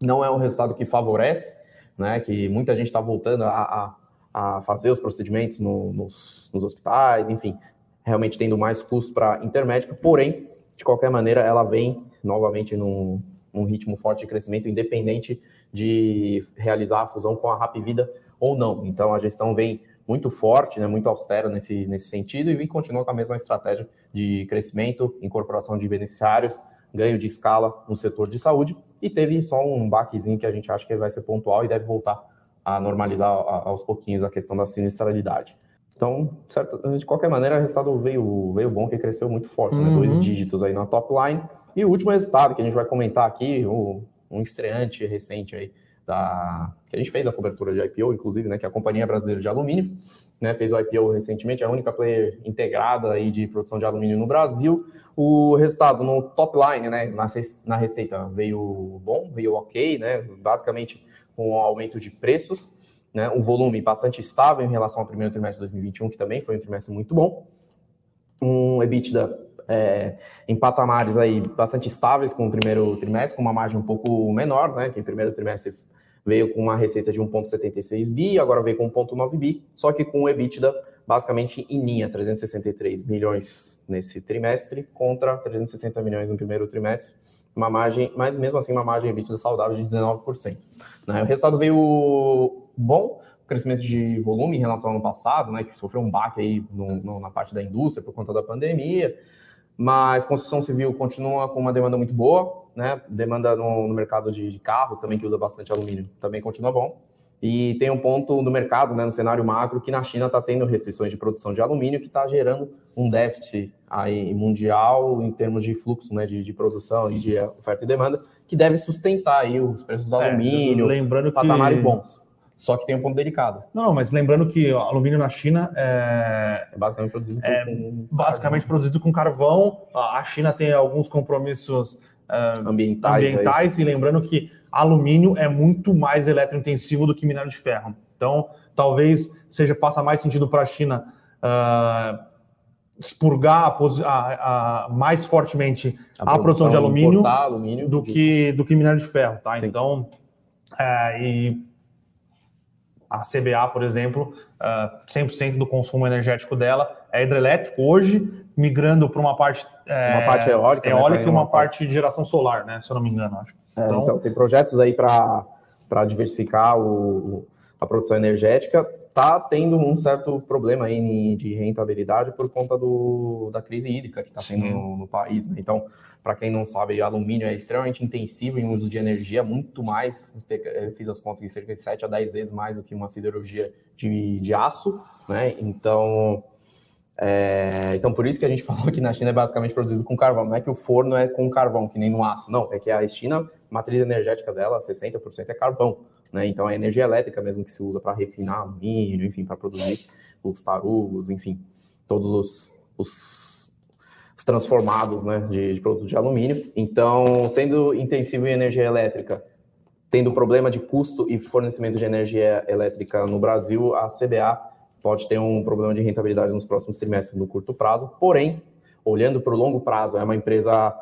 não é um resultado que favorece, né? Que muita gente está voltando a, a, a, fazer os procedimentos no, nos, nos, hospitais, enfim, realmente tendo mais custos para intermédica, porém, de qualquer maneira, ela vem novamente num, num ritmo forte de crescimento, independente de realizar a fusão com a Rapvida ou não. Então, a gestão vem muito forte, né, muito austera nesse, nesse sentido e continua com a mesma estratégia de crescimento, incorporação de beneficiários, ganho de escala no setor de saúde e teve só um baquezinho que a gente acha que vai ser pontual e deve voltar a normalizar aos pouquinhos a questão da sinistralidade. Então, certo, de qualquer maneira, o resultado veio, veio bom, que cresceu muito forte, uhum. né? dois dígitos aí na top line. E o último resultado que a gente vai comentar aqui, o, um estreante recente aí, da, que a gente fez a cobertura de IPO, inclusive, né, que é a Companhia Brasileira de Alumínio, né, fez o IPO recentemente, é a única player integrada aí de produção de alumínio no Brasil. O resultado no top line, né, na, na receita veio bom, veio ok, né, basicamente com um aumento de preços, né, um volume bastante estável em relação ao primeiro trimestre de 2021, que também foi um trimestre muito bom. Um EBITDA é, em patamares aí bastante estáveis com o primeiro trimestre, com uma margem um pouco menor, né, que em primeiro trimestre veio com uma receita de 1,76 bi, agora veio com 1,9 bi, só que com o EBITDA basicamente em linha, 363 milhões nesse trimestre contra 360 milhões no primeiro trimestre, uma margem, mas mesmo assim uma margem EBITDA saudável de 19%. Né? O resultado veio bom, crescimento de volume em relação ao ano passado, né, que sofreu um baque aí no, no, na parte da indústria por conta da pandemia, mas construção civil continua com uma demanda muito boa, né? Demanda no, no mercado de, de, carros também, que usa bastante alumínio, também continua bom. E tem um ponto no mercado, né, no cenário macro, que na China está tendo restrições de produção de alumínio, que está gerando um déficit aí mundial em termos de fluxo né, de, de, produção e de oferta e demanda, que deve sustentar aí os preços do é, alumínio, lembrando patamares que... bons. Só que tem um ponto delicado. Não, não mas lembrando que o alumínio na China é, é basicamente produzido é com basicamente carvão. produzido com carvão. A China tem alguns compromissos uh, ambientais, ambientais e lembrando que alumínio é muito mais eletrointensivo do que minério de ferro. Então, talvez seja faça mais sentido para a China uh, expurgar a, a, a, mais fortemente a, produção, de alumínio, alumínio do, que, do que minério de ferro. Tá? Então, é, e a CBA, por exemplo, uh, 100% do consumo energético dela é hidrelétrico. Hoje, migrando para uma parte, é, uma parte eólica, né, eólica né, e uma, uma parte, parte de geração solar, né? Se eu não me engano, acho. É, então, então, tem projetos aí para diversificar o, a produção energética. Está tendo um certo problema aí de rentabilidade por conta do, da crise hídrica que está tendo no, no, país. Né? Então, para quem não sabe, alumínio é extremamente intensivo em uso de energia, muito mais, fiz as contas, cerca de 7 a 10 vezes mais do que uma siderurgia de, de aço. Né? Então, é, então, por isso que a gente falou que na China é basicamente produzido com carvão. Não é que o forno é com carvão, que nem no aço. Não, é que a China, a matriz energética dela, 60% é carvão. Né? Então, é energia elétrica mesmo que se usa para refinar alumínio, enfim, para produzir os tarugos, enfim, todos os, os, os transformados né, de, de produtos de alumínio. Então, sendo intensivo em energia elétrica, tendo problema de custo e fornecimento de energia elétrica no Brasil, a CBA pode ter um problema de rentabilidade nos próximos trimestres no curto prazo, porém, olhando para o longo prazo, é uma empresa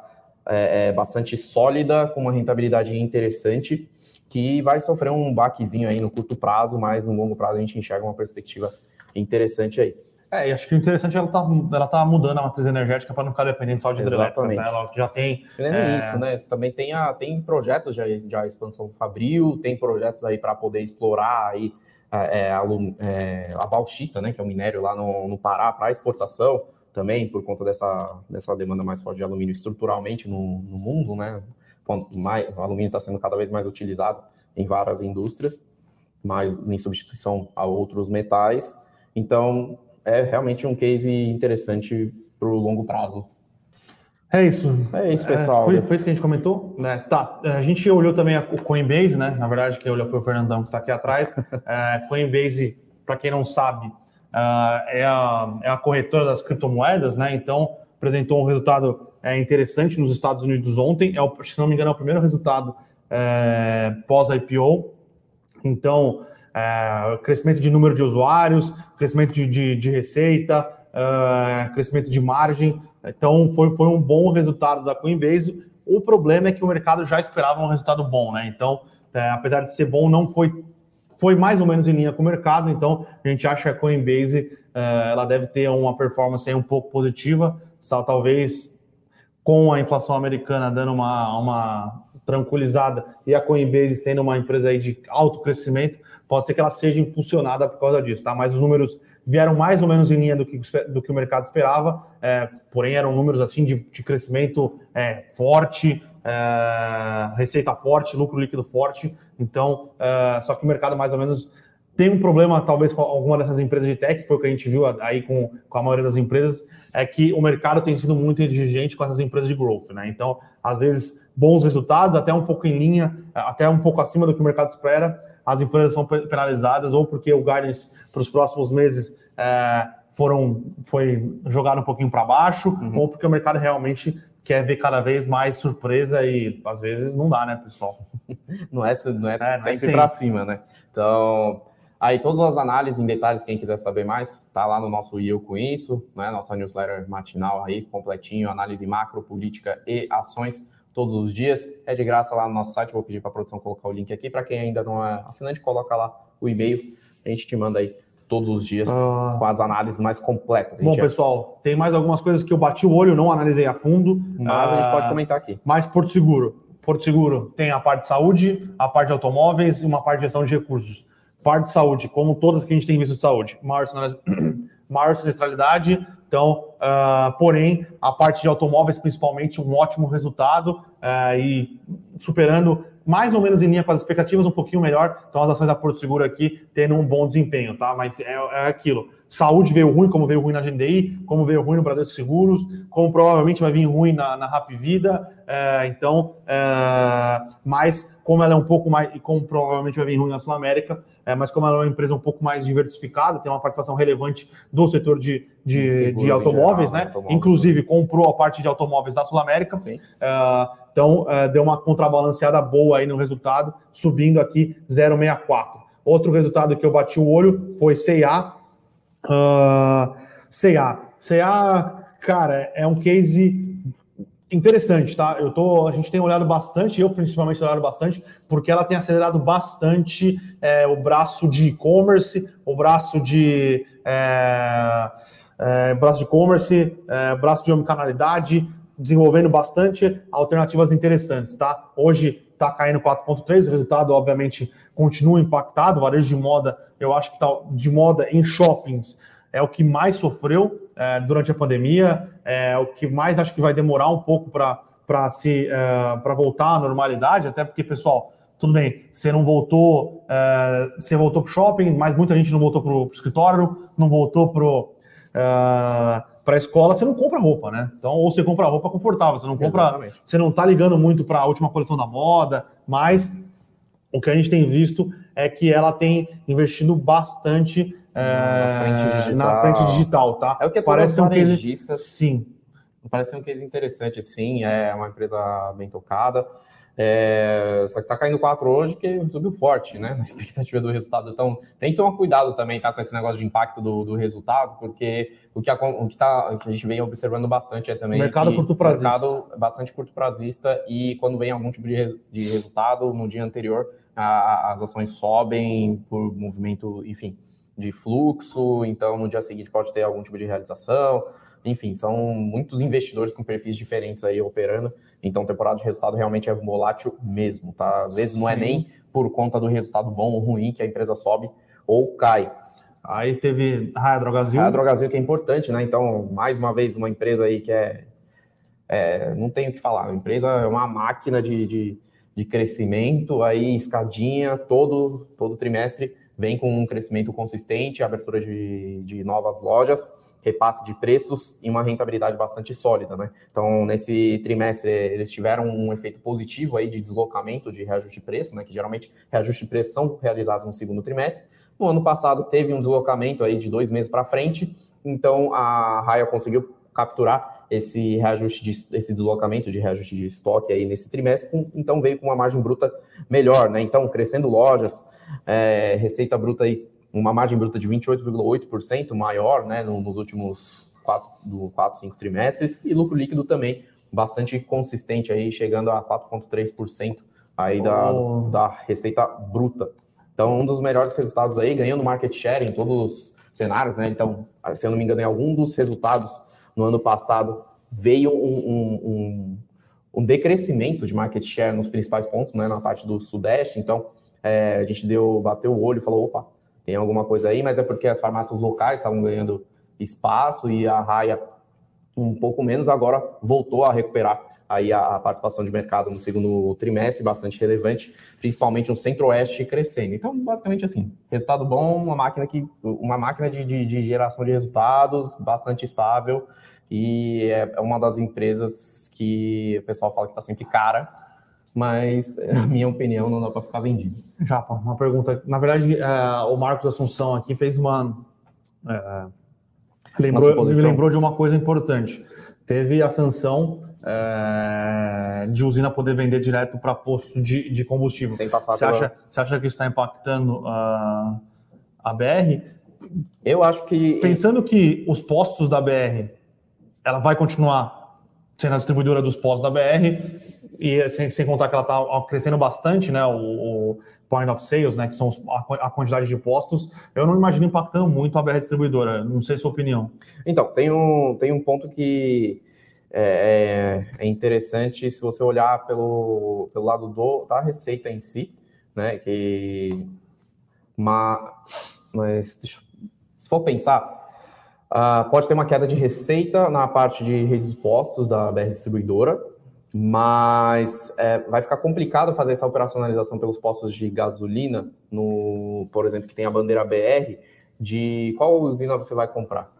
é, é, bastante sólida, com uma rentabilidade interessante, que vai sofrer um baquezinho aí no curto prazo, mas no longo prazo a gente enxerga uma perspectiva interessante aí. É, e acho que o interessante é ela tá, ela tá mudando a matriz energética para não ficar dependente só de hidrelétricas, né? Ela já tem... É... isso, né? Também tem, a, tem projetos de, de expansão fabril, tem projetos aí para poder explorar aí é, a, é, a bauxita, né, que é o minério lá no, no Pará, para exportação também, por conta dessa, dessa demanda mais forte de alumínio estruturalmente no, no mundo, né? Mais, o alumínio está sendo cada vez mais utilizado em várias indústrias, mas em substituição a outros metais. Então, é realmente um case interessante para o longo prazo É isso. É isso, pessoal. É, foi, foi, isso que a gente comentou? É, tá. A gente olhou também o Coinbase, né? Na verdade, quem olhou foi o Fernandão que está aqui atrás. é, Coinbase, para quem não sabe, uh, é, a, é a corretora das criptomoedas, né? Então, apresentou um resultado é, interessante nos Estados Unidos ontem. É o, se não me engano, é o primeiro resultado é, pós-IPO. Então, é, crescimento de número de usuários, crescimento de, de, de receita, é, crescimento de margem. Então, foi, foi um bom resultado da Coinbase. O problema é que o mercado já esperava um resultado bom, né? Então, é, apesar de ser bom, não foi, foi mais ou menos em linha com o mercado. Então, a gente acha que a Coinbase é, ela deve ter uma performance um pouco positiva, só, talvez com a inflação americana dando uma, uma tranquilizada e a Coinbase sendo uma empresa de alto crescimento, pode ser que ela seja impulsionada por causa disso, tá? Mas os números vieram mais ou menos em linha do que, do que o mercado esperava, é, porém eram números assim de, de crescimento é, forte, é, receita forte, lucro líquido forte. Então, é, só que o mercado mais ou menos tem um problema, talvez, com alguma dessas empresas de tech, foi o que a gente viu aí com, com a maioria das empresas, é que o mercado tem sido muito exigente com essas empresas de growth, né? Então, às vezes, bons resultados, até um pouco em linha, até um pouco acima do que o mercado espera, as empresas são penalizadas, ou porque o guidance para os próximos meses é, foram, foi jogado um pouquinho para baixo, uhum. ou porque o mercado realmente quer ver cada vez mais surpresa e às vezes não dá, né, pessoal? não é, não é, é sempre, para cima, né? Então, aí todas as análises em detalhes, quem quiser saber mais, tá lá no nosso IU com isso, né? Nossa newsletter matinal aí, completinho, análise macro, política e ações todos os dias. É de graça lá no nosso site. Vou pedir para a produção colocar o link aqui. Para quem ainda não é assinante, coloca lá o e-mail. A gente te manda aí todos os dias ah. com as análises mais completas. Bom, pessoal, tem mais algumas coisas que eu bati o olho, não analisei a fundo. Mas ah, a gente pode comentar aqui. Mais Porto Seguro. Porto Seguro tem a parte de saúde, a parte de automóveis e uma parte de gestão de recursos. Parte de saúde, como todas que a gente tem visto de saúde. Maior, maior sinistralidade, então, uh, porém, a parte de automóveis, principalmente, um ótimo resultado uh, e superando mais ou menos em linha com as expectativas, um pouquinho melhor. Então, as ações da Porto Seguro aqui tendo um bom desempenho, tá? Mas é, é aquilo. Saúde veio ruim, como veio ruim na GDI, como veio ruim no Bradesco Seguros, como provavelmente vai vir ruim na, na Rap Vida. É, então, é, mas como ela é um pouco mais, e como provavelmente vai vir ruim na Sul América, é, mas como ela é uma empresa um pouco mais diversificada, tem uma participação relevante do setor de, de, de automóveis, geral, né? Automóveis. Inclusive comprou a parte de automóveis da Sul América. É, então é, deu uma contrabalanceada boa aí no resultado, subindo aqui 0,64. Outro resultado que eu bati o olho foi CA. Uh, CA. CA, cara, é um case interessante, tá? Eu tô, a gente tem olhado bastante, eu principalmente tenho olhado bastante, porque ela tem acelerado bastante é, o braço de e-commerce, o braço de é, é, braço de e-commerce, é, braço de omnicanalidade, desenvolvendo bastante alternativas interessantes, tá? Hoje está caindo 4,3, o resultado, obviamente, continua impactado. O varejo de moda, eu acho que tá, de moda em shoppings é o que mais sofreu é, durante a pandemia, é o que mais acho que vai demorar um pouco para se é, para voltar à normalidade, até porque, pessoal, tudo bem, você não voltou, é, você voltou para o shopping, mas muita gente não voltou para o escritório, não voltou para para a escola, você não compra roupa, né? Então, ou você compra roupa confortável, você não compra, Exatamente. você não está ligando muito para a última coleção da moda, mas o que a gente tem visto é que ela tem investido bastante é, na frente digital, tá? É o que parece um case, sim. Parece um case interessante, sim. É uma empresa bem tocada. É, só que tá caindo 4 hoje, que subiu forte, né? Na expectativa do resultado. Então, tem que tomar cuidado também, tá? Com esse negócio de impacto do, do resultado, porque o que, a, o que, tá, o que a gente vem observando bastante é também. Mercado curto prazista. Mercado bastante curto prazista, e quando vem algum tipo de, res, de resultado no dia anterior, a, as ações sobem por movimento, enfim, de fluxo, então no dia seguinte pode ter algum tipo de realização. Enfim, são muitos investidores com perfis diferentes aí operando. Então, temporada de resultado realmente é volátil mesmo, tá? Às vezes Sim. não é nem por conta do resultado bom ou ruim que a empresa sobe ou cai. Aí teve Raia Drogazil. Raia Drogazil que é importante, né? Então, mais uma vez, uma empresa aí que é... é não tenho o que falar. A empresa é uma máquina de, de, de crescimento, aí escadinha, todo, todo trimestre vem com um crescimento consistente, abertura de, de novas lojas repasse de preços e uma rentabilidade bastante sólida, né? Então, nesse trimestre, eles tiveram um efeito positivo aí de deslocamento de reajuste de preço, né? Que geralmente reajuste de preço são realizados no segundo trimestre. No ano passado, teve um deslocamento aí de dois meses para frente, então a Raia conseguiu capturar esse reajuste, de, esse deslocamento de reajuste de estoque aí nesse trimestre, então veio com uma margem bruta melhor, né? Então, crescendo lojas, é, receita bruta aí, uma margem bruta de 28,8% maior, né, nos últimos quatro, do 4, 5 trimestres, e lucro líquido também bastante consistente aí, chegando a 4,3% aí oh. da, da receita bruta. Então, um dos melhores resultados aí, ganhando market share em todos os cenários, né? Então, se eu não me engano, em algum dos resultados no ano passado veio um, um, um, um decrescimento de market share nos principais pontos, né? Na parte do Sudeste. Então, é, a gente deu, bateu o olho e falou, opa, tem alguma coisa aí, mas é porque as farmácias locais estavam ganhando espaço e a raia um pouco menos, agora voltou a recuperar aí a, participação de mercado no segundo trimestre, bastante relevante, principalmente no centro-oeste crescendo. Então, basicamente assim, resultado bom, uma máquina que uma máquina de, de, de geração de resultados bastante estável e é, é uma das empresas que o pessoal fala que está sempre cara, mas, na minha opinião, não dá para ficar vendido. Japa, uma pergunta. Na verdade, uh, o Marcos Assunção aqui fez uma. Uh, lembrou, me lembrou de uma coisa importante. Teve a sanção uh, de usina poder vender direto para posto de, de combustível. Sem passar você, pela... acha, você acha que isso está impactando a BR? Eu acho que. Pensando que os postos da BR ela vai continuar sendo a distribuidora dos postos da BR, e sem, sem contar que ela está crescendo bastante, né? O, o, point of sales, né? Que são a, a, quantidade de postos. Eu não imagino impactando muito a BR distribuidora. Não sei sua opinião. Então, tem um, tem um ponto que é, é, é interessante se você olhar pelo, pelo lado do, da receita em si, né? Que mas, mas se for pensar, Uh, pode ter uma queda de receita na parte de redes de postos da BR Distribuidora, mas é, vai ficar complicado fazer essa operacionalização pelos postos de gasolina, no, por exemplo, que tem a bandeira BR, de qual usina você vai comprar.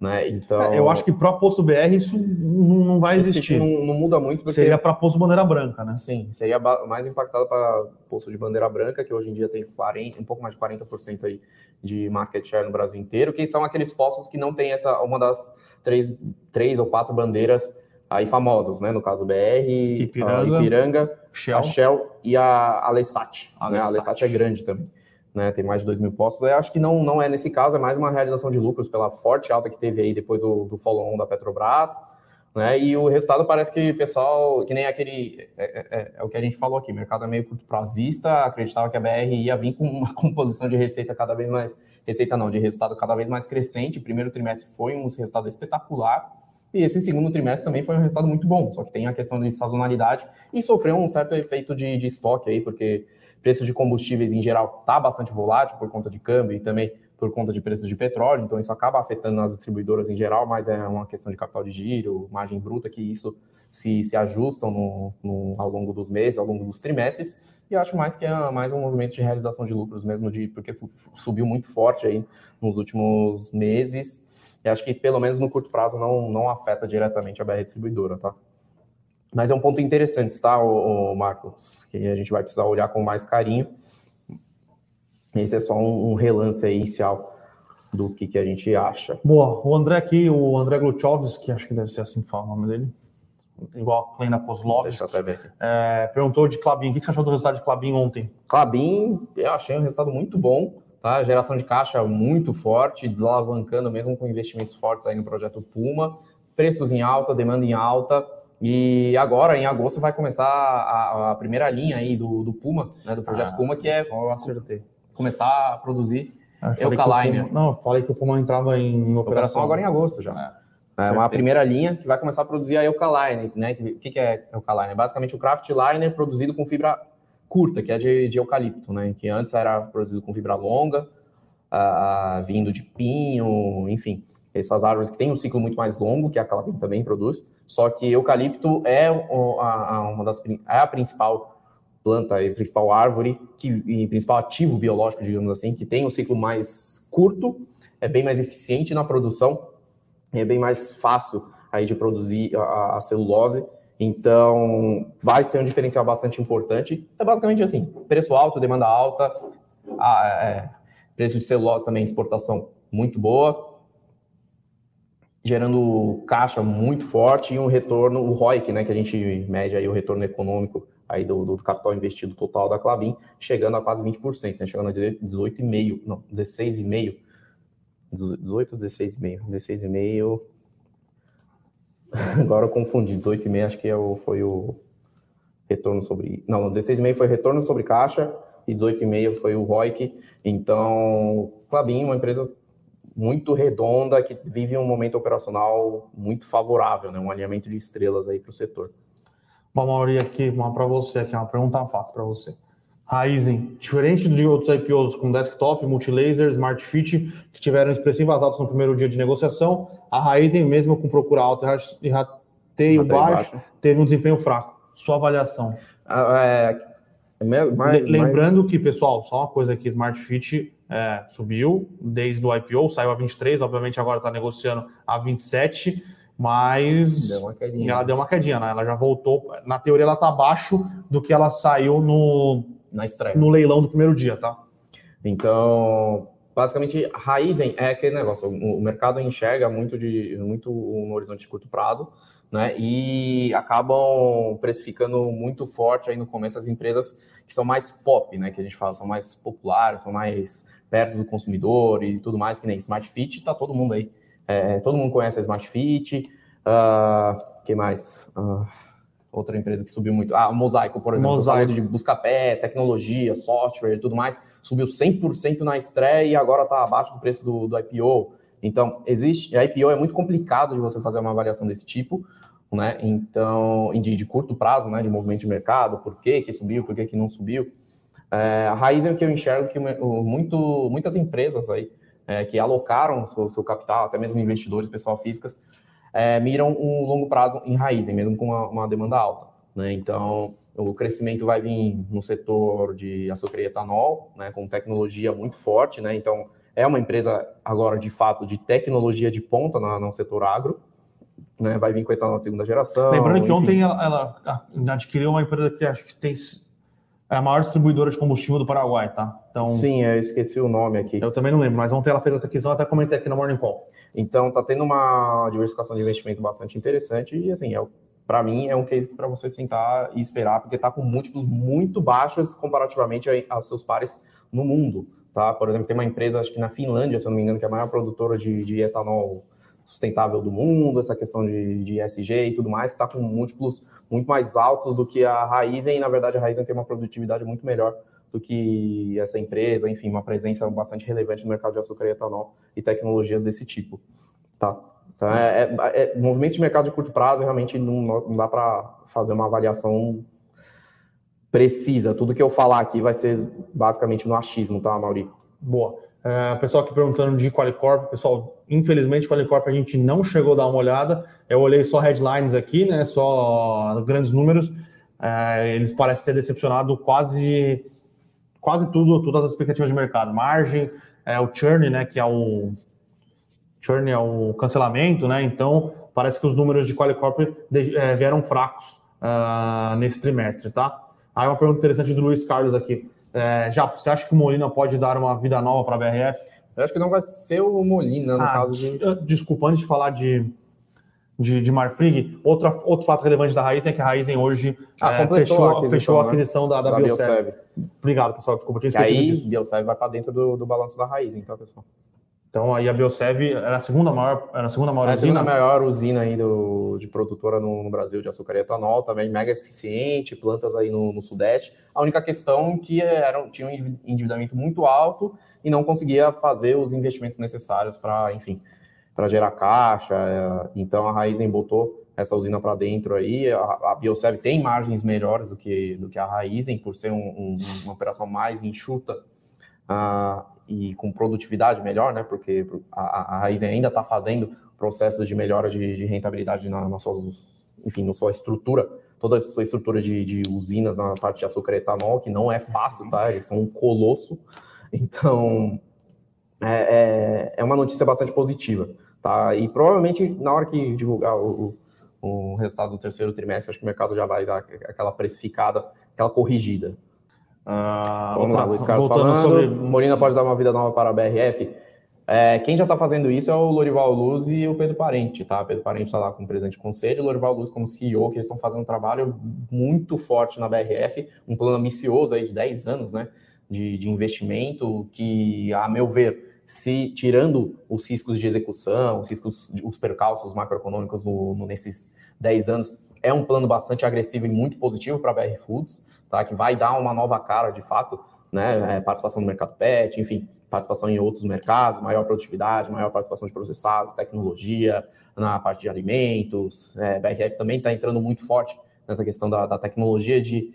Né? Então, é, eu acho que para posto BR isso não, não vai existir. Não, não, muda muito. Porque, seria para posto bandeira branca, né? Sim, seria mais impactado para posto de bandeira branca, que hoje em dia tem 40, um pouco mais de 40% aí de market share no Brasil inteiro, que são aqueles postos que não tem essa uma das três, três ou quatro bandeiras aí famosas, né? No caso BR, Ipiranga, Ipiranga Shell. a Shell e a Alessat. A né? A Alessat é grande também. Né, tem mais de 2 mil postos. Eu acho que não, não é nesse caso, é mais uma realização de lucros pela forte alta que teve aí depois do, do follow-on da Petrobras. Né, e o resultado parece que o pessoal, que nem aquele. É, é, é, é, o que a gente falou aqui: mercado é meio curto prazista, acreditava que a BR ia vir com uma composição de receita cada vez mais. Receita não, de resultado cada vez mais crescente. O primeiro trimestre foi um resultado espetacular. E esse segundo trimestre também foi um resultado muito bom, só que tem a questão de sazonalidade e sofreu um certo efeito de, de estoque aí, porque preço de combustíveis em geral está bastante volátil por conta de câmbio e também por conta de preços de petróleo, então isso acaba afetando as distribuidoras em geral, mas é uma questão de capital de giro, margem bruta, que isso se, se ajustam no, no, ao longo dos meses, ao longo dos trimestres, e acho mais que é mais um movimento de realização de lucros mesmo, de, porque subiu muito forte aí nos últimos meses, e acho que pelo menos no curto prazo não, não afeta diretamente a BR distribuidora, tá? Mas é um ponto interessante, tá, o, Marcos? Que a gente vai precisar olhar com mais carinho. Esse é só um, um relance inicial do que, que a gente acha. Boa, o André aqui, o André Gluchovski, acho que deve ser assim que fala o nome dele, igual a Kleina Kozlovski, é, perguntou de Clabin, o que você achou do resultado de Clabin ontem? Clabin, eu achei um resultado muito bom. Tá? Geração de caixa muito forte, desalavancando mesmo com investimentos fortes aí no projeto Puma, preços em alta, demanda em alta. E agora, em agosto, vai começar a, a primeira linha aí do, do Puma, né, do projeto ah, Puma, que é começar a produzir Eucaliner. Não, falei que o Puma entrava em operação, operação agora em agosto já. É, é uma primeira linha que vai começar a produzir a Eucaliner. Né? O que, que é Eucaliner? Basicamente o craft liner produzido com fibra curta, que é de, de eucalipto, né? Que antes era produzido com fibra longa, uh, vindo de pinho, enfim, essas árvores que têm um ciclo muito mais longo, que a calabina também produz. Só que eucalipto é uma das é a principal planta e principal árvore que, e principal ativo biológico, digamos assim, que tem um ciclo mais curto, é bem mais eficiente na produção é bem mais fácil aí de produzir a, a celulose. Então, vai ser um diferencial bastante importante. É basicamente assim: preço alto, demanda alta, a, é, preço de celulose também, exportação muito boa, gerando caixa muito forte e um retorno, o ROIC, né, que a gente mede aí o retorno econômico aí do, do capital investido total da Clabin, chegando a quase 20%, né, chegando a 18,5%, não, 16,5%, 18 ou 16,5%, 16,5%, agora eu confundi, 18,5% acho que é foi o retorno sobre, não, 16,5% foi retorno sobre caixa e 18,5% foi o ROIC, então, Clabin, uma empresa muito redonda, que vive um momento operacional muito favorável, né? um alinhamento de estrelas aí para o setor. Bom, Mauri, aqui, uma para você, aqui, uma pergunta fácil para você. Raizen, diferente de outros IPOs com desktop, multilaser, smart fit, que tiveram expressivas altas no primeiro dia de negociação, a Raizen, mesmo com procura alta e rateio baixo, baixo, teve um desempenho fraco. Sua avaliação? Ah, é, mais, Lembrando mais... que, pessoal, só uma coisa aqui, Smart Fit é, subiu desde o IPO, saiu a 23, obviamente agora está negociando a 27, mas deu ela deu uma quedinha, né? Ela já voltou. Na teoria, ela está abaixo do que ela saiu no, na estreia. no leilão do primeiro dia, tá? Então, basicamente, Raizen é aquele negócio. O mercado enxerga muito, de, muito no horizonte de curto prazo né? E acabam precificando muito forte aí no começo as empresas que são mais pop, né? Que a gente fala, são mais populares, são mais perto do consumidor e tudo mais, que nem Smart Fit, tá todo mundo aí. É, todo mundo conhece a Smart Fit. Uh, que mais? Uh, outra empresa que subiu muito. Ah, Mosaico, por exemplo. Mosaico. de busca-pé, tecnologia, software e tudo mais. Subiu 100% na estreia e agora está abaixo do preço do, do IPO. Então, existe. A IPO é muito complicado de você fazer uma avaliação desse tipo, né? Então, de, de curto prazo, né? De movimento de mercado, por que, que subiu, por que, que não subiu. É, a raiz é o que eu enxergo que muito, muitas empresas aí é, que alocaram o seu, seu, capital, até mesmo investidores, pessoal físicas, é, miram um longo prazo em raiz, mesmo com uma, uma demanda alta. Né? Então, o crescimento vai vir no setor de açúcar e etanol, né, com tecnologia muito forte, né? Então, é uma empresa agora, de fato, de tecnologia de ponta no, no setor agro, né? vai vir com etanol de segunda geração. Lembrando que enfim. ontem ela, ela, adquiriu uma empresa que acho que tem é a maior distribuidora de combustível do Paraguai, tá? Então, Sim, eu esqueci o nome aqui. Eu também não lembro, mas ontem ela fez essa aquisição, até comentei aqui no Morning Call. Então, tá tendo uma diversificação de investimento bastante interessante e, assim, é, para mim, é um case para você sentar e esperar, porque tá com múltiplos muito baixos comparativamente aos seus pares no mundo. Tá? Por exemplo, tem uma empresa, acho que na Finlândia, se eu não me engano, que é a maior produtora de, de etanol sustentável do mundo, essa questão de, de ESG e tudo mais, que está com múltiplos muito mais altos do que a Raizen, e na verdade a Raizen tem uma produtividade muito melhor do que essa empresa, enfim, uma presença bastante relevante no mercado de açúcar e etanol e tecnologias desse tipo. Tá? Então, é, é, é movimento de mercado de curto prazo, realmente não, não dá para fazer uma avaliação precisa. Tudo que eu falar aqui vai ser basicamente no achismo, tá, Mauri? Boa. É, pessoal aqui perguntando de Qualicorp, pessoal, infelizmente Qualicorp a gente não chegou a dar uma olhada. Eu olhei só headlines aqui, né? Só grandes números. É, eles parecem ter decepcionado quase quase tudo, todas as expectativas de mercado. Margem, é, o churn, né? Que é o churn é o cancelamento, né? Então parece que os números de Qualicorp é, vieram fracos uh, nesse trimestre, tá? Aí uma pergunta interessante do Luiz Carlos aqui. É, já, você acha que o Molina pode dar uma vida nova para a BRF? Eu acho que não vai ser o Molina, no ah, caso de. Desculpa, antes de falar de, de, de Marfrig, outro, outro fato relevante da Raizen é que a Raizen hoje ah, é, fechou, a aquisição, fechou a né? aquisição da, da, da Biosev. Obrigado, pessoal. Desculpa, tinha esquecido aí, disso. Biosev vai para dentro do, do balanço da Raizen, tá, pessoal? Então aí a Biosev era a segunda maior, era a segunda maior é usina. a segunda maior usina aí do, de produtora no, no, Brasil de açúcar e etanol, também mega eficiente, plantas aí no, no Sudeste. A única questão é que era, tinha um endividamento muito alto e não conseguia fazer os investimentos necessários para, enfim, para gerar caixa. É, então a Raizen botou essa usina para dentro aí. A, a tem margens melhores do que, do que a Raizen, por ser um, um, uma operação mais enxuta. Uh, e com produtividade melhor, né? Porque a, a Raiz ainda está fazendo processos de melhora de, de rentabilidade na, na sua, enfim, na sua estrutura, toda a sua estrutura de, de, usinas na parte de açúcar e etanol, que não é fácil, tá? Eles são um colosso. Então, é, é, é, uma notícia bastante positiva, tá? E provavelmente na hora que divulgar o, o, o resultado do terceiro trimestre, acho que o mercado já vai dar aquela precificada, aquela corrigida. Ah, vamos lá, Luiz Carlos falando. Sobre... Molina pode dar uma vida nova para a BRF? É, quem já está fazendo isso é o Lorival Luz e o Pedro Parente, tá? Pedro Parente está lá como presidente de conselho, o Lorival Luz como CEO, que eles estão fazendo um trabalho muito forte na BRF, um plano ambicioso aí de 10 anos, né? De, de investimento, que, a meu ver, se tirando os riscos de execução, os riscos, os percalços macroeconômicos no, no, nesses 10 anos, é um plano bastante agressivo e muito positivo para a BR Foods, tá? Que vai dar uma nova cara, de fato, né? É, participação no mercado pet, enfim, participação em outros mercados, maior produtividade, maior participação de processados, tecnologia, na parte de alimentos. É, BRF também está entrando muito forte nessa questão da, da tecnologia de,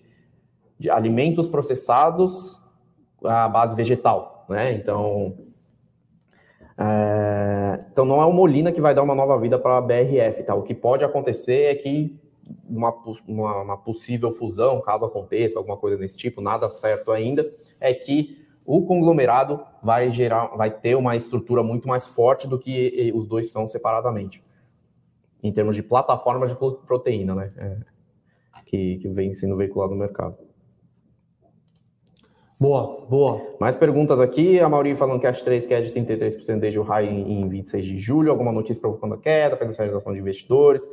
de, alimentos processados à base vegetal, né? Então, é, então não é o Molina que vai dar uma nova vida para a BRF, tá? O que pode acontecer é que uma, uma, uma possível fusão, caso aconteça alguma coisa desse tipo, nada certo ainda, é que o conglomerado vai gerar, vai ter uma estrutura muito mais forte do que os dois são separadamente, em termos de plataforma de proteína, né? É, que, que vem sendo veiculado no mercado. Boa, boa. Mais perguntas aqui. A Mauri falando que a 3 quer de 33% desde o high em 26 de julho. Alguma notícia provocando a queda, potencialização de investidores.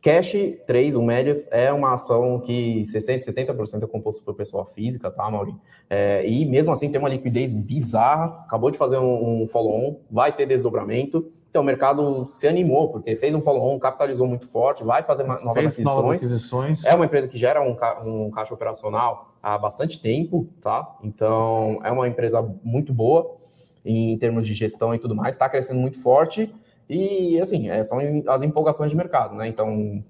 Cash 3, o Médias, é uma ação que 60%, 70% é composto por pessoa física, tá, Mauri? É, e mesmo assim tem uma liquidez bizarra, acabou de fazer um, um follow-on, vai ter desdobramento. Então o mercado se animou, porque fez um follow-on, capitalizou muito forte, vai fazer novas, aquisições. novas aquisições. É uma empresa que gera um, ca um caixa operacional há bastante tempo, tá? Então é uma empresa muito boa em termos de gestão e tudo mais, está crescendo muito forte e, assim, é, são as empolgações de mercado, né? Então,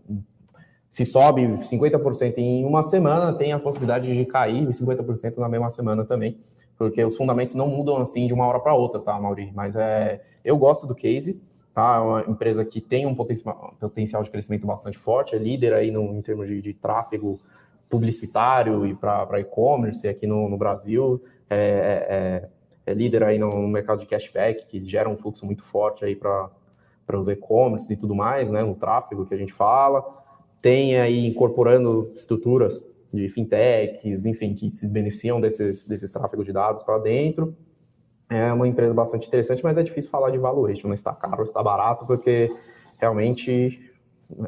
se sobe 50% em uma semana, tem a possibilidade de cair 50% na mesma semana também, porque os fundamentos não mudam assim de uma hora para outra, tá, Mauri? Mas é, eu gosto do case, tá? É uma empresa que tem um potencial de crescimento bastante forte, é líder aí no, em termos de, de tráfego publicitário e para e-commerce aqui no, no Brasil, é, é, é, é líder aí no mercado de cashback, que gera um fluxo muito forte aí para os e-commerce e tudo mais, né, no tráfego que a gente fala, tem aí incorporando estruturas de fintechs, enfim, que se beneficiam desses, desses tráfegos de dados para dentro. É uma empresa bastante interessante, mas é difícil falar de valuation, não está caro, está barato, porque realmente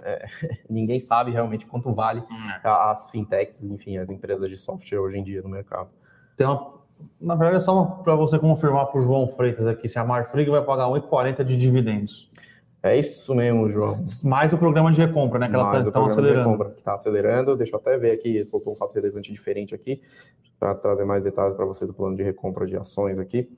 é, ninguém sabe realmente quanto vale é. as fintechs, enfim, as empresas de software hoje em dia no mercado. Tem uma, na verdade, é só para você confirmar para o João Freitas aqui se a Marfrig vai pagar 1,40 de dividendos. É isso mesmo, João. Mais o programa de recompra, né? Que ela está tá acelerando. De recompra, que está acelerando. Deixa eu até ver aqui, soltou um fato relevante diferente aqui, para trazer mais detalhes para vocês do plano de recompra de ações aqui.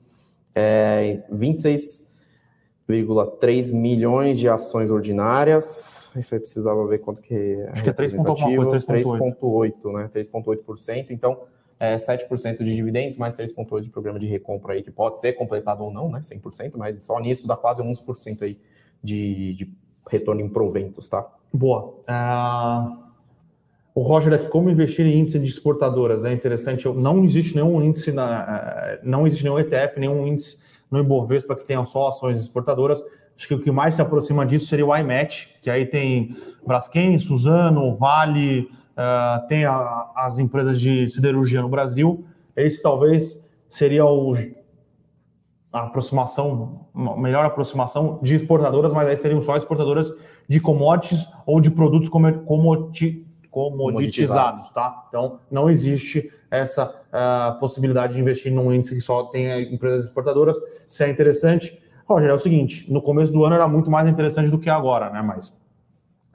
É, 26,3 milhões de ações ordinárias. Isso aí precisava ver quanto que é. Acho que é 3,8, né? 3,8%. Então, é 7% de dividendos, mais 3,8% de programa de recompra aí, que pode ser completado ou não, né? 100%, mas só nisso dá quase 11% aí de, de retorno em proventos, tá? Boa. Uh, o Roger aqui, como investir em índice de exportadoras? É interessante, não existe nenhum índice, na, eh, não existe nenhum ETF, nenhum índice no Ibovespa que tenha só ações exportadoras. Acho que o que mais se aproxima disso seria o iMatch, que aí tem Braskem, Suzano, Vale, uh, tem a, as empresas de siderurgia no Brasil. Esse talvez seria o, a aproximação, melhor aproximação de exportadoras, mas aí seriam só exportadoras de commodities ou de produtos comodi comoditizados, tá? Então, não existe essa uh, possibilidade de investir num índice que só tenha empresas exportadoras. Se é interessante, Roger, é o seguinte, no começo do ano era muito mais interessante do que agora, né? Mas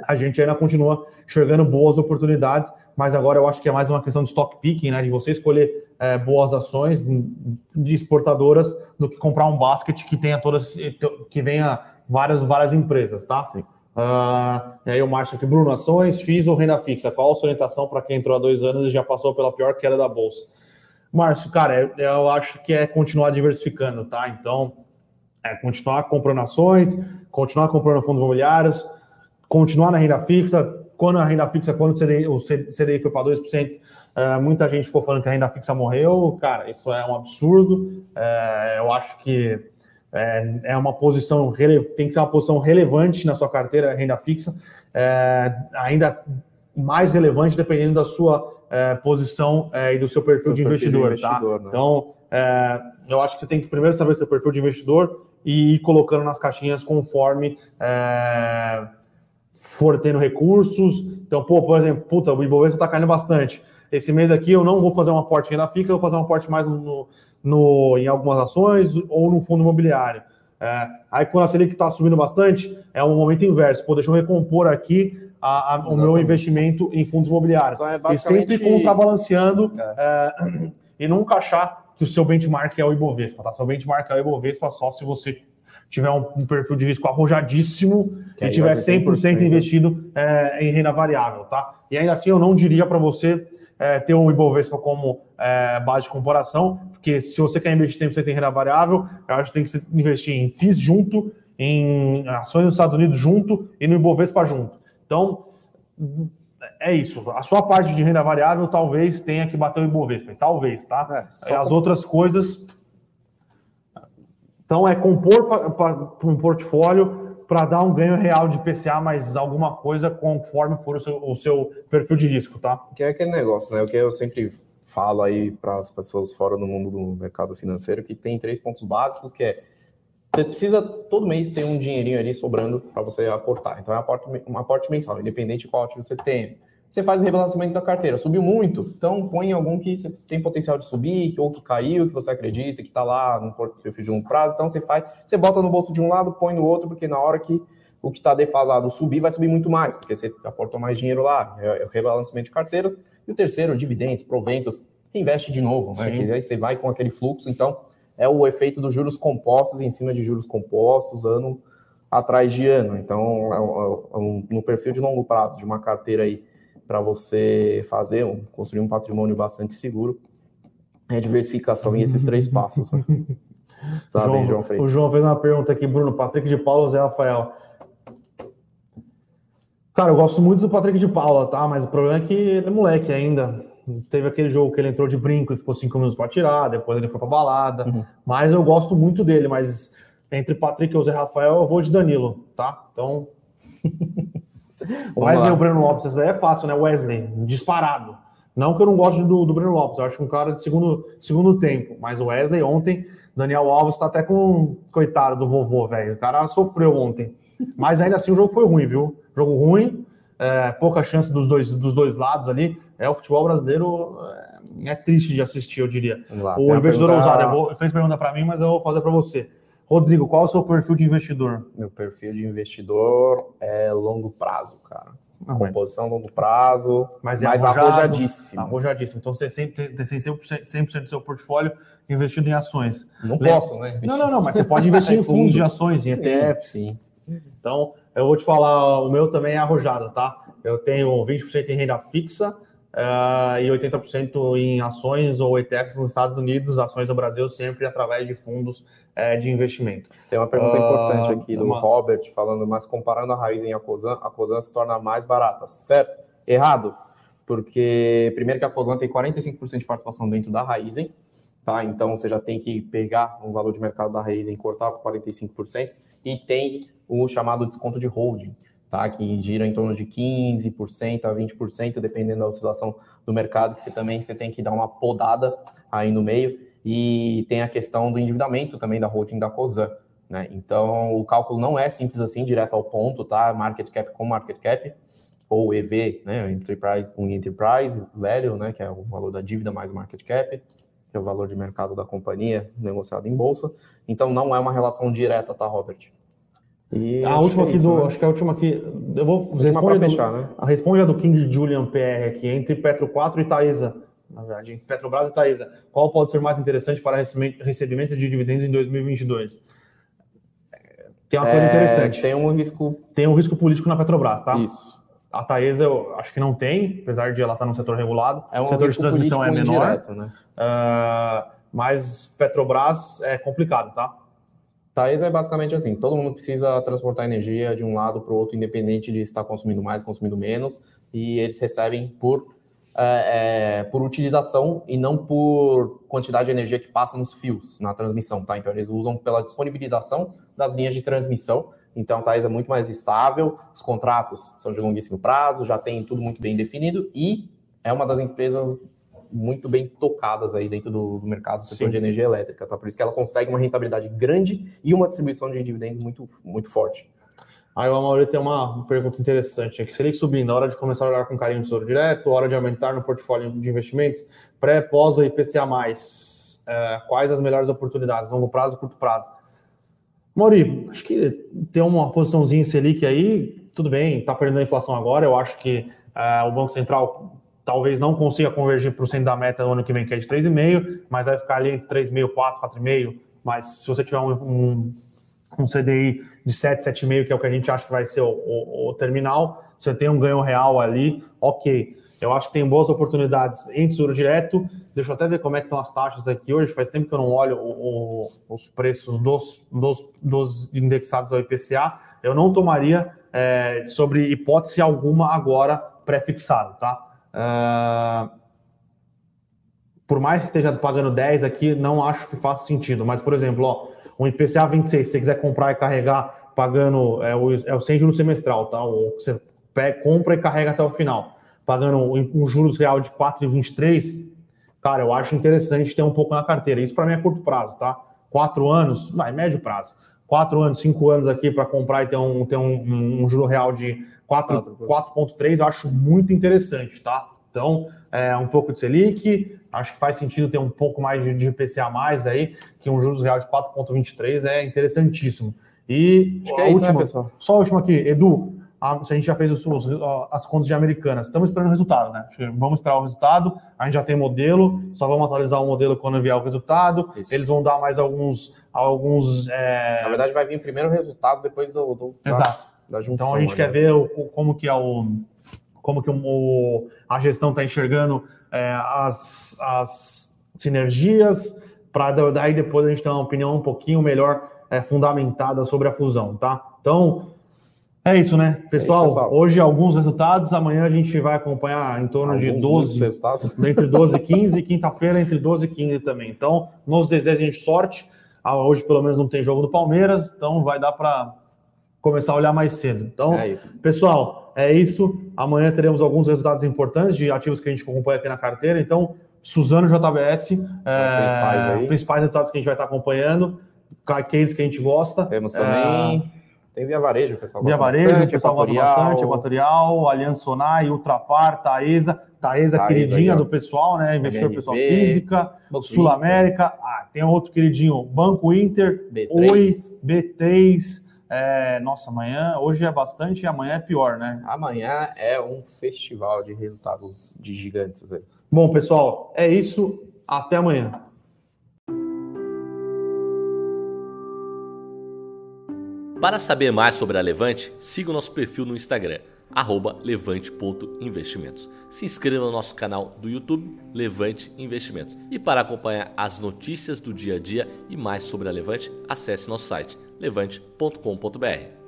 a gente ainda continua enxergando boas oportunidades, mas agora eu acho que é mais uma questão de stock picking, né? De você escolher é, boas ações de exportadoras do que comprar um basket que tenha todas, que venha várias, várias empresas, tá? Sim. Uh, e aí o Márcio aqui, Bruno, ações, FIIs ou renda fixa? Qual a sua orientação para quem entrou há dois anos e já passou pela pior queda da Bolsa? Márcio, cara, eu, eu acho que é continuar diversificando, tá? Então, é continuar comprando ações, continuar comprando fundos imobiliários, continuar na renda fixa, quando a renda fixa, quando o CDI, o CDI foi para 2%, é, muita gente ficou falando que a renda fixa morreu. Cara, isso é um absurdo. É, eu acho que é, é uma posição, tem que ser uma posição relevante na sua carteira, renda fixa, é, ainda mais relevante dependendo da sua é, posição e do seu perfil, seu de, investidor, perfil de investidor, tá? Né? Então, eu acho que você tem que primeiro saber seu perfil de investidor e ir colocando nas caixinhas conforme for tendo recursos. Então, pô, por exemplo, puta, o Ibovespa está caindo bastante. Esse mês aqui eu não vou fazer uma aporte renda fixa, eu vou fazer um aporte mais no, no, em algumas ações ou no fundo imobiliário. É, aí quando a Selic está subindo bastante, é um momento inverso. Pô, deixa eu recompor aqui a, a, o meu investimento em fundos imobiliários. Então é basicamente... E sempre contrabalanceando é. é, e nunca achar que o seu benchmark é o Ibovespa. Tá? Seu benchmark é o Ibovespa só se você tiver um, um perfil de risco arrojadíssimo que e tiver 100%, 100% investido é, em renda variável. Tá? E ainda assim, eu não diria para você é, ter o Ibovespa como é, base de comparação, porque se você quer investir 100% em renda variável, eu acho que tem que investir em FIIs junto, em ações nos Estados Unidos junto e no Ibovespa junto. Então, é isso. A sua parte de renda variável talvez tenha que bater o Ibovespa, talvez, tá? É, As outras coisas. Então, é compor para um portfólio para dar um ganho real de PCA, mas alguma coisa conforme for o seu, o seu, perfil de risco, tá? Que é aquele negócio, né? O que eu sempre falo aí para as pessoas fora do mundo do mercado financeiro, que tem três pontos básicos, que é você precisa todo mês ter um dinheirinho ali sobrando para você aportar. Então é um aporte, um aporte mensal, independente de qual ativo você tem. Você faz o rebalanceamento da carteira. Subiu muito, então põe algum que você tem potencial de subir, ou que caiu, que você acredita, que está lá no perfil de longo prazo. Então você faz, você bota no bolso de um lado, põe no outro, porque na hora que o que está defasado subir, vai subir muito mais, porque você aportou mais dinheiro lá. É, é o rebalanceamento de carteiras. E o terceiro, dividendos, proventos, investe de novo, né? Que aí você vai com aquele fluxo. Então, é o efeito dos juros compostos em cima de juros compostos, ano atrás de ano. Então, é um, no perfil de longo prazo de uma carteira aí para você fazer, um, construir um patrimônio bastante seguro, é diversificação e esses três passos. Né? Tá João, bem, João Freitas. O João fez uma pergunta aqui, Bruno, Patrick de Paula ou Zé Rafael? Cara, eu gosto muito do Patrick de Paula, tá? Mas o problema é que ele é moleque ainda. Teve aquele jogo que ele entrou de brinco e ficou cinco minutos para tirar, depois ele foi para balada. Uhum. Mas eu gosto muito dele, mas entre Patrick e o Zé Rafael, eu vou de Danilo, tá? Então. o Wesley o Breno Lopes, essa daí é fácil, né? Wesley, disparado. Não que eu não goste do, do Breno Lopes, eu acho um cara de segundo, segundo tempo. Mas o Wesley ontem, Daniel Alves tá até com. Coitado do vovô, velho. O cara sofreu ontem. Mas ainda assim o jogo foi ruim, viu? Jogo ruim, é, pouca chance dos dois, dos dois lados ali. É, o futebol brasileiro é, é triste de assistir, eu diria. Lá, o investidor pergunta... ousado, eu vou, fez pergunta para mim, mas eu vou fazer para você. Rodrigo, qual é o seu perfil de investidor? Meu perfil de investidor é longo prazo, cara. Ah, Composição longo prazo, mas é mais arrojado, arrojadíssimo. Arrojadíssimo. Então você tem, tem 100%, 100 do seu portfólio investido em ações. Não posso, né? Não, não, não, mas você pode investir em fundos de ações, em ETFs. Sim. Então, eu vou te falar, o meu também é arrojado, tá? Eu tenho 20% em renda fixa, uh, e 80% em ações ou ETFs nos Estados Unidos, ações do Brasil, sempre através de fundos uh, de investimento. Tem uma pergunta uh, importante aqui do uma... Robert, falando, mas comparando a raiz em a Cosan, a Cosan se torna mais barata, certo? Errado, porque primeiro que a Cosan tem 45% de participação dentro da Raizen, tá? Então você já tem que pegar o valor de mercado da Raizen e cortar para 45%, e tem o chamado desconto de holding tá? que gira em torno de 15% a 20%, dependendo da oscilação do mercado, que você também você tem que dar uma podada aí no meio. E tem a questão do endividamento também da holding da COSAN. Né? Então, o cálculo não é simples assim, direto ao ponto, tá? Market cap com market cap, ou EV, né? Enterprise com Enterprise Value, né? Que é o valor da dívida mais market cap, que é o valor de mercado da companhia negociado em bolsa. Então, não é uma relação direta, tá, Robert? E a última é aqui do. Né? Acho que a última aqui. Eu vou responder. Fechar, né? A responde a do King Julian PR aqui, entre Petro 4 e Taesa. Na verdade, Petrobras e Taesa. Qual pode ser mais interessante para recebimento de dividendos em 2022? Tem uma é, coisa interessante. Tem um risco. Tem um risco político na Petrobras, tá? Isso. A Taesa eu acho que não tem, apesar de ela estar no setor regulado. É um o setor de transmissão é menor. Indireto, né? Uh, mas Petrobras é complicado, tá? Taesa é basicamente assim: todo mundo precisa transportar energia de um lado para o outro, independente de estar consumindo mais, consumindo menos, e eles recebem por, é, é, por utilização e não por quantidade de energia que passa nos fios na transmissão, tá? Então eles usam pela disponibilização das linhas de transmissão. Então a Taesa é muito mais estável, os contratos são de longuíssimo prazo, já tem tudo muito bem definido e é uma das empresas muito bem tocadas aí dentro do, do mercado do setor Sim. de energia elétrica, tá? Por isso que ela consegue uma rentabilidade grande e uma distribuição de dividendos muito, muito forte. Aí o Amaury tem uma pergunta interessante aqui. Seria que subindo, na hora de começar a olhar com carinho de tesouro direto, hora de aumentar no portfólio de investimentos, pré, pós ou IPCA+, é, quais as melhores oportunidades, longo prazo curto prazo? Mauri, acho que ter uma posiçãozinha Selic aí, tudo bem, está perdendo a inflação agora, eu acho que é, o Banco Central talvez não consiga convergir para o centro da meta no ano que vem, que é de 3,5, mas vai ficar ali entre 3,5, 4, 4,5. Mas se você tiver um, um, um, CDI de 7, 7,5, que é o que a gente acha que vai ser o, o, o, terminal, você tem um ganho real ali, ok. Eu acho que tem boas oportunidades em tesouro direto. Deixa eu até ver como é que estão as taxas aqui hoje. Faz tempo que eu não olho o, os preços dos, dos, dos indexados ao IPCA. Eu não tomaria é, sobre hipótese alguma agora pré-fixado, tá? Uh, por mais que esteja pagando 10 aqui, não acho que faça sentido. Mas, por exemplo, ó, um IPCA 26, se você quiser comprar e carregar pagando, é o, é o sem juros semestral, tá? Ou você pega, compra e carrega até o final, pagando um, um juros real de 4,23, cara, eu acho interessante ter um pouco na carteira. Isso para mim é curto prazo, tá? Quatro anos, vai, médio prazo. Quatro anos, cinco anos aqui para comprar e ter um, ter um, um, um juro real de 4,3 eu acho muito interessante, tá? Então, é, um pouco de Selic, acho que faz sentido ter um pouco mais de, de IPCA mais aí, que um juros real de 4,23 é interessantíssimo. E acho que é última, isso, né, Só a última aqui, Edu, a, a gente já fez os, os, as contas de Americanas, estamos esperando o resultado, né? Vamos esperar o resultado, a gente já tem modelo, só vamos atualizar o modelo quando vier o resultado. Isso. Eles vão dar mais alguns. alguns é... Na verdade, vai vir primeiro o resultado, depois do. do Exato da junção. Então a gente né? quer ver o, como que é o como que o, a gestão está enxergando é, as, as sinergias para daí depois a gente ter uma opinião um pouquinho melhor é, fundamentada sobre a fusão, tá? Então é isso, né, pessoal, é isso, pessoal? Hoje alguns resultados, amanhã a gente vai acompanhar em torno alguns de 12 resultados, entre 12 e 15, e quinta-feira entre 12 e 15 também. Então, nos gente sorte. Ah, hoje pelo menos não tem jogo do Palmeiras, então vai dar para começar a olhar mais cedo. Então, é pessoal, é isso. Amanhã teremos alguns resultados importantes de ativos que a gente acompanha aqui na carteira. Então, Suzano JBS, é, principais, principais, resultados que a gente vai estar acompanhando, case que a gente gosta. Temos também. É, tem Via Varejo, o pessoal gosta Via Varejo, bastante, o pessoal gosta bastante, Equatorial, Aliança Sonai, Ultrapar, Taesa, Taesa, Taesa queridinha aí, do pessoal, né? Investidor pessoal física, Sul América. Ah, tem outro queridinho, Banco Inter, B3. Oi, B3, é, nossa, amanhã, hoje é bastante e amanhã é pior, né? Amanhã é um festival de resultados de gigantes aí. Bom, pessoal, é isso. Até amanhã. Para saber mais sobre a Levante, siga o nosso perfil no Instagram, levante.investimentos. Se inscreva no nosso canal do YouTube, Levante Investimentos. E para acompanhar as notícias do dia a dia e mais sobre a Levante, acesse nosso site levante.com.br.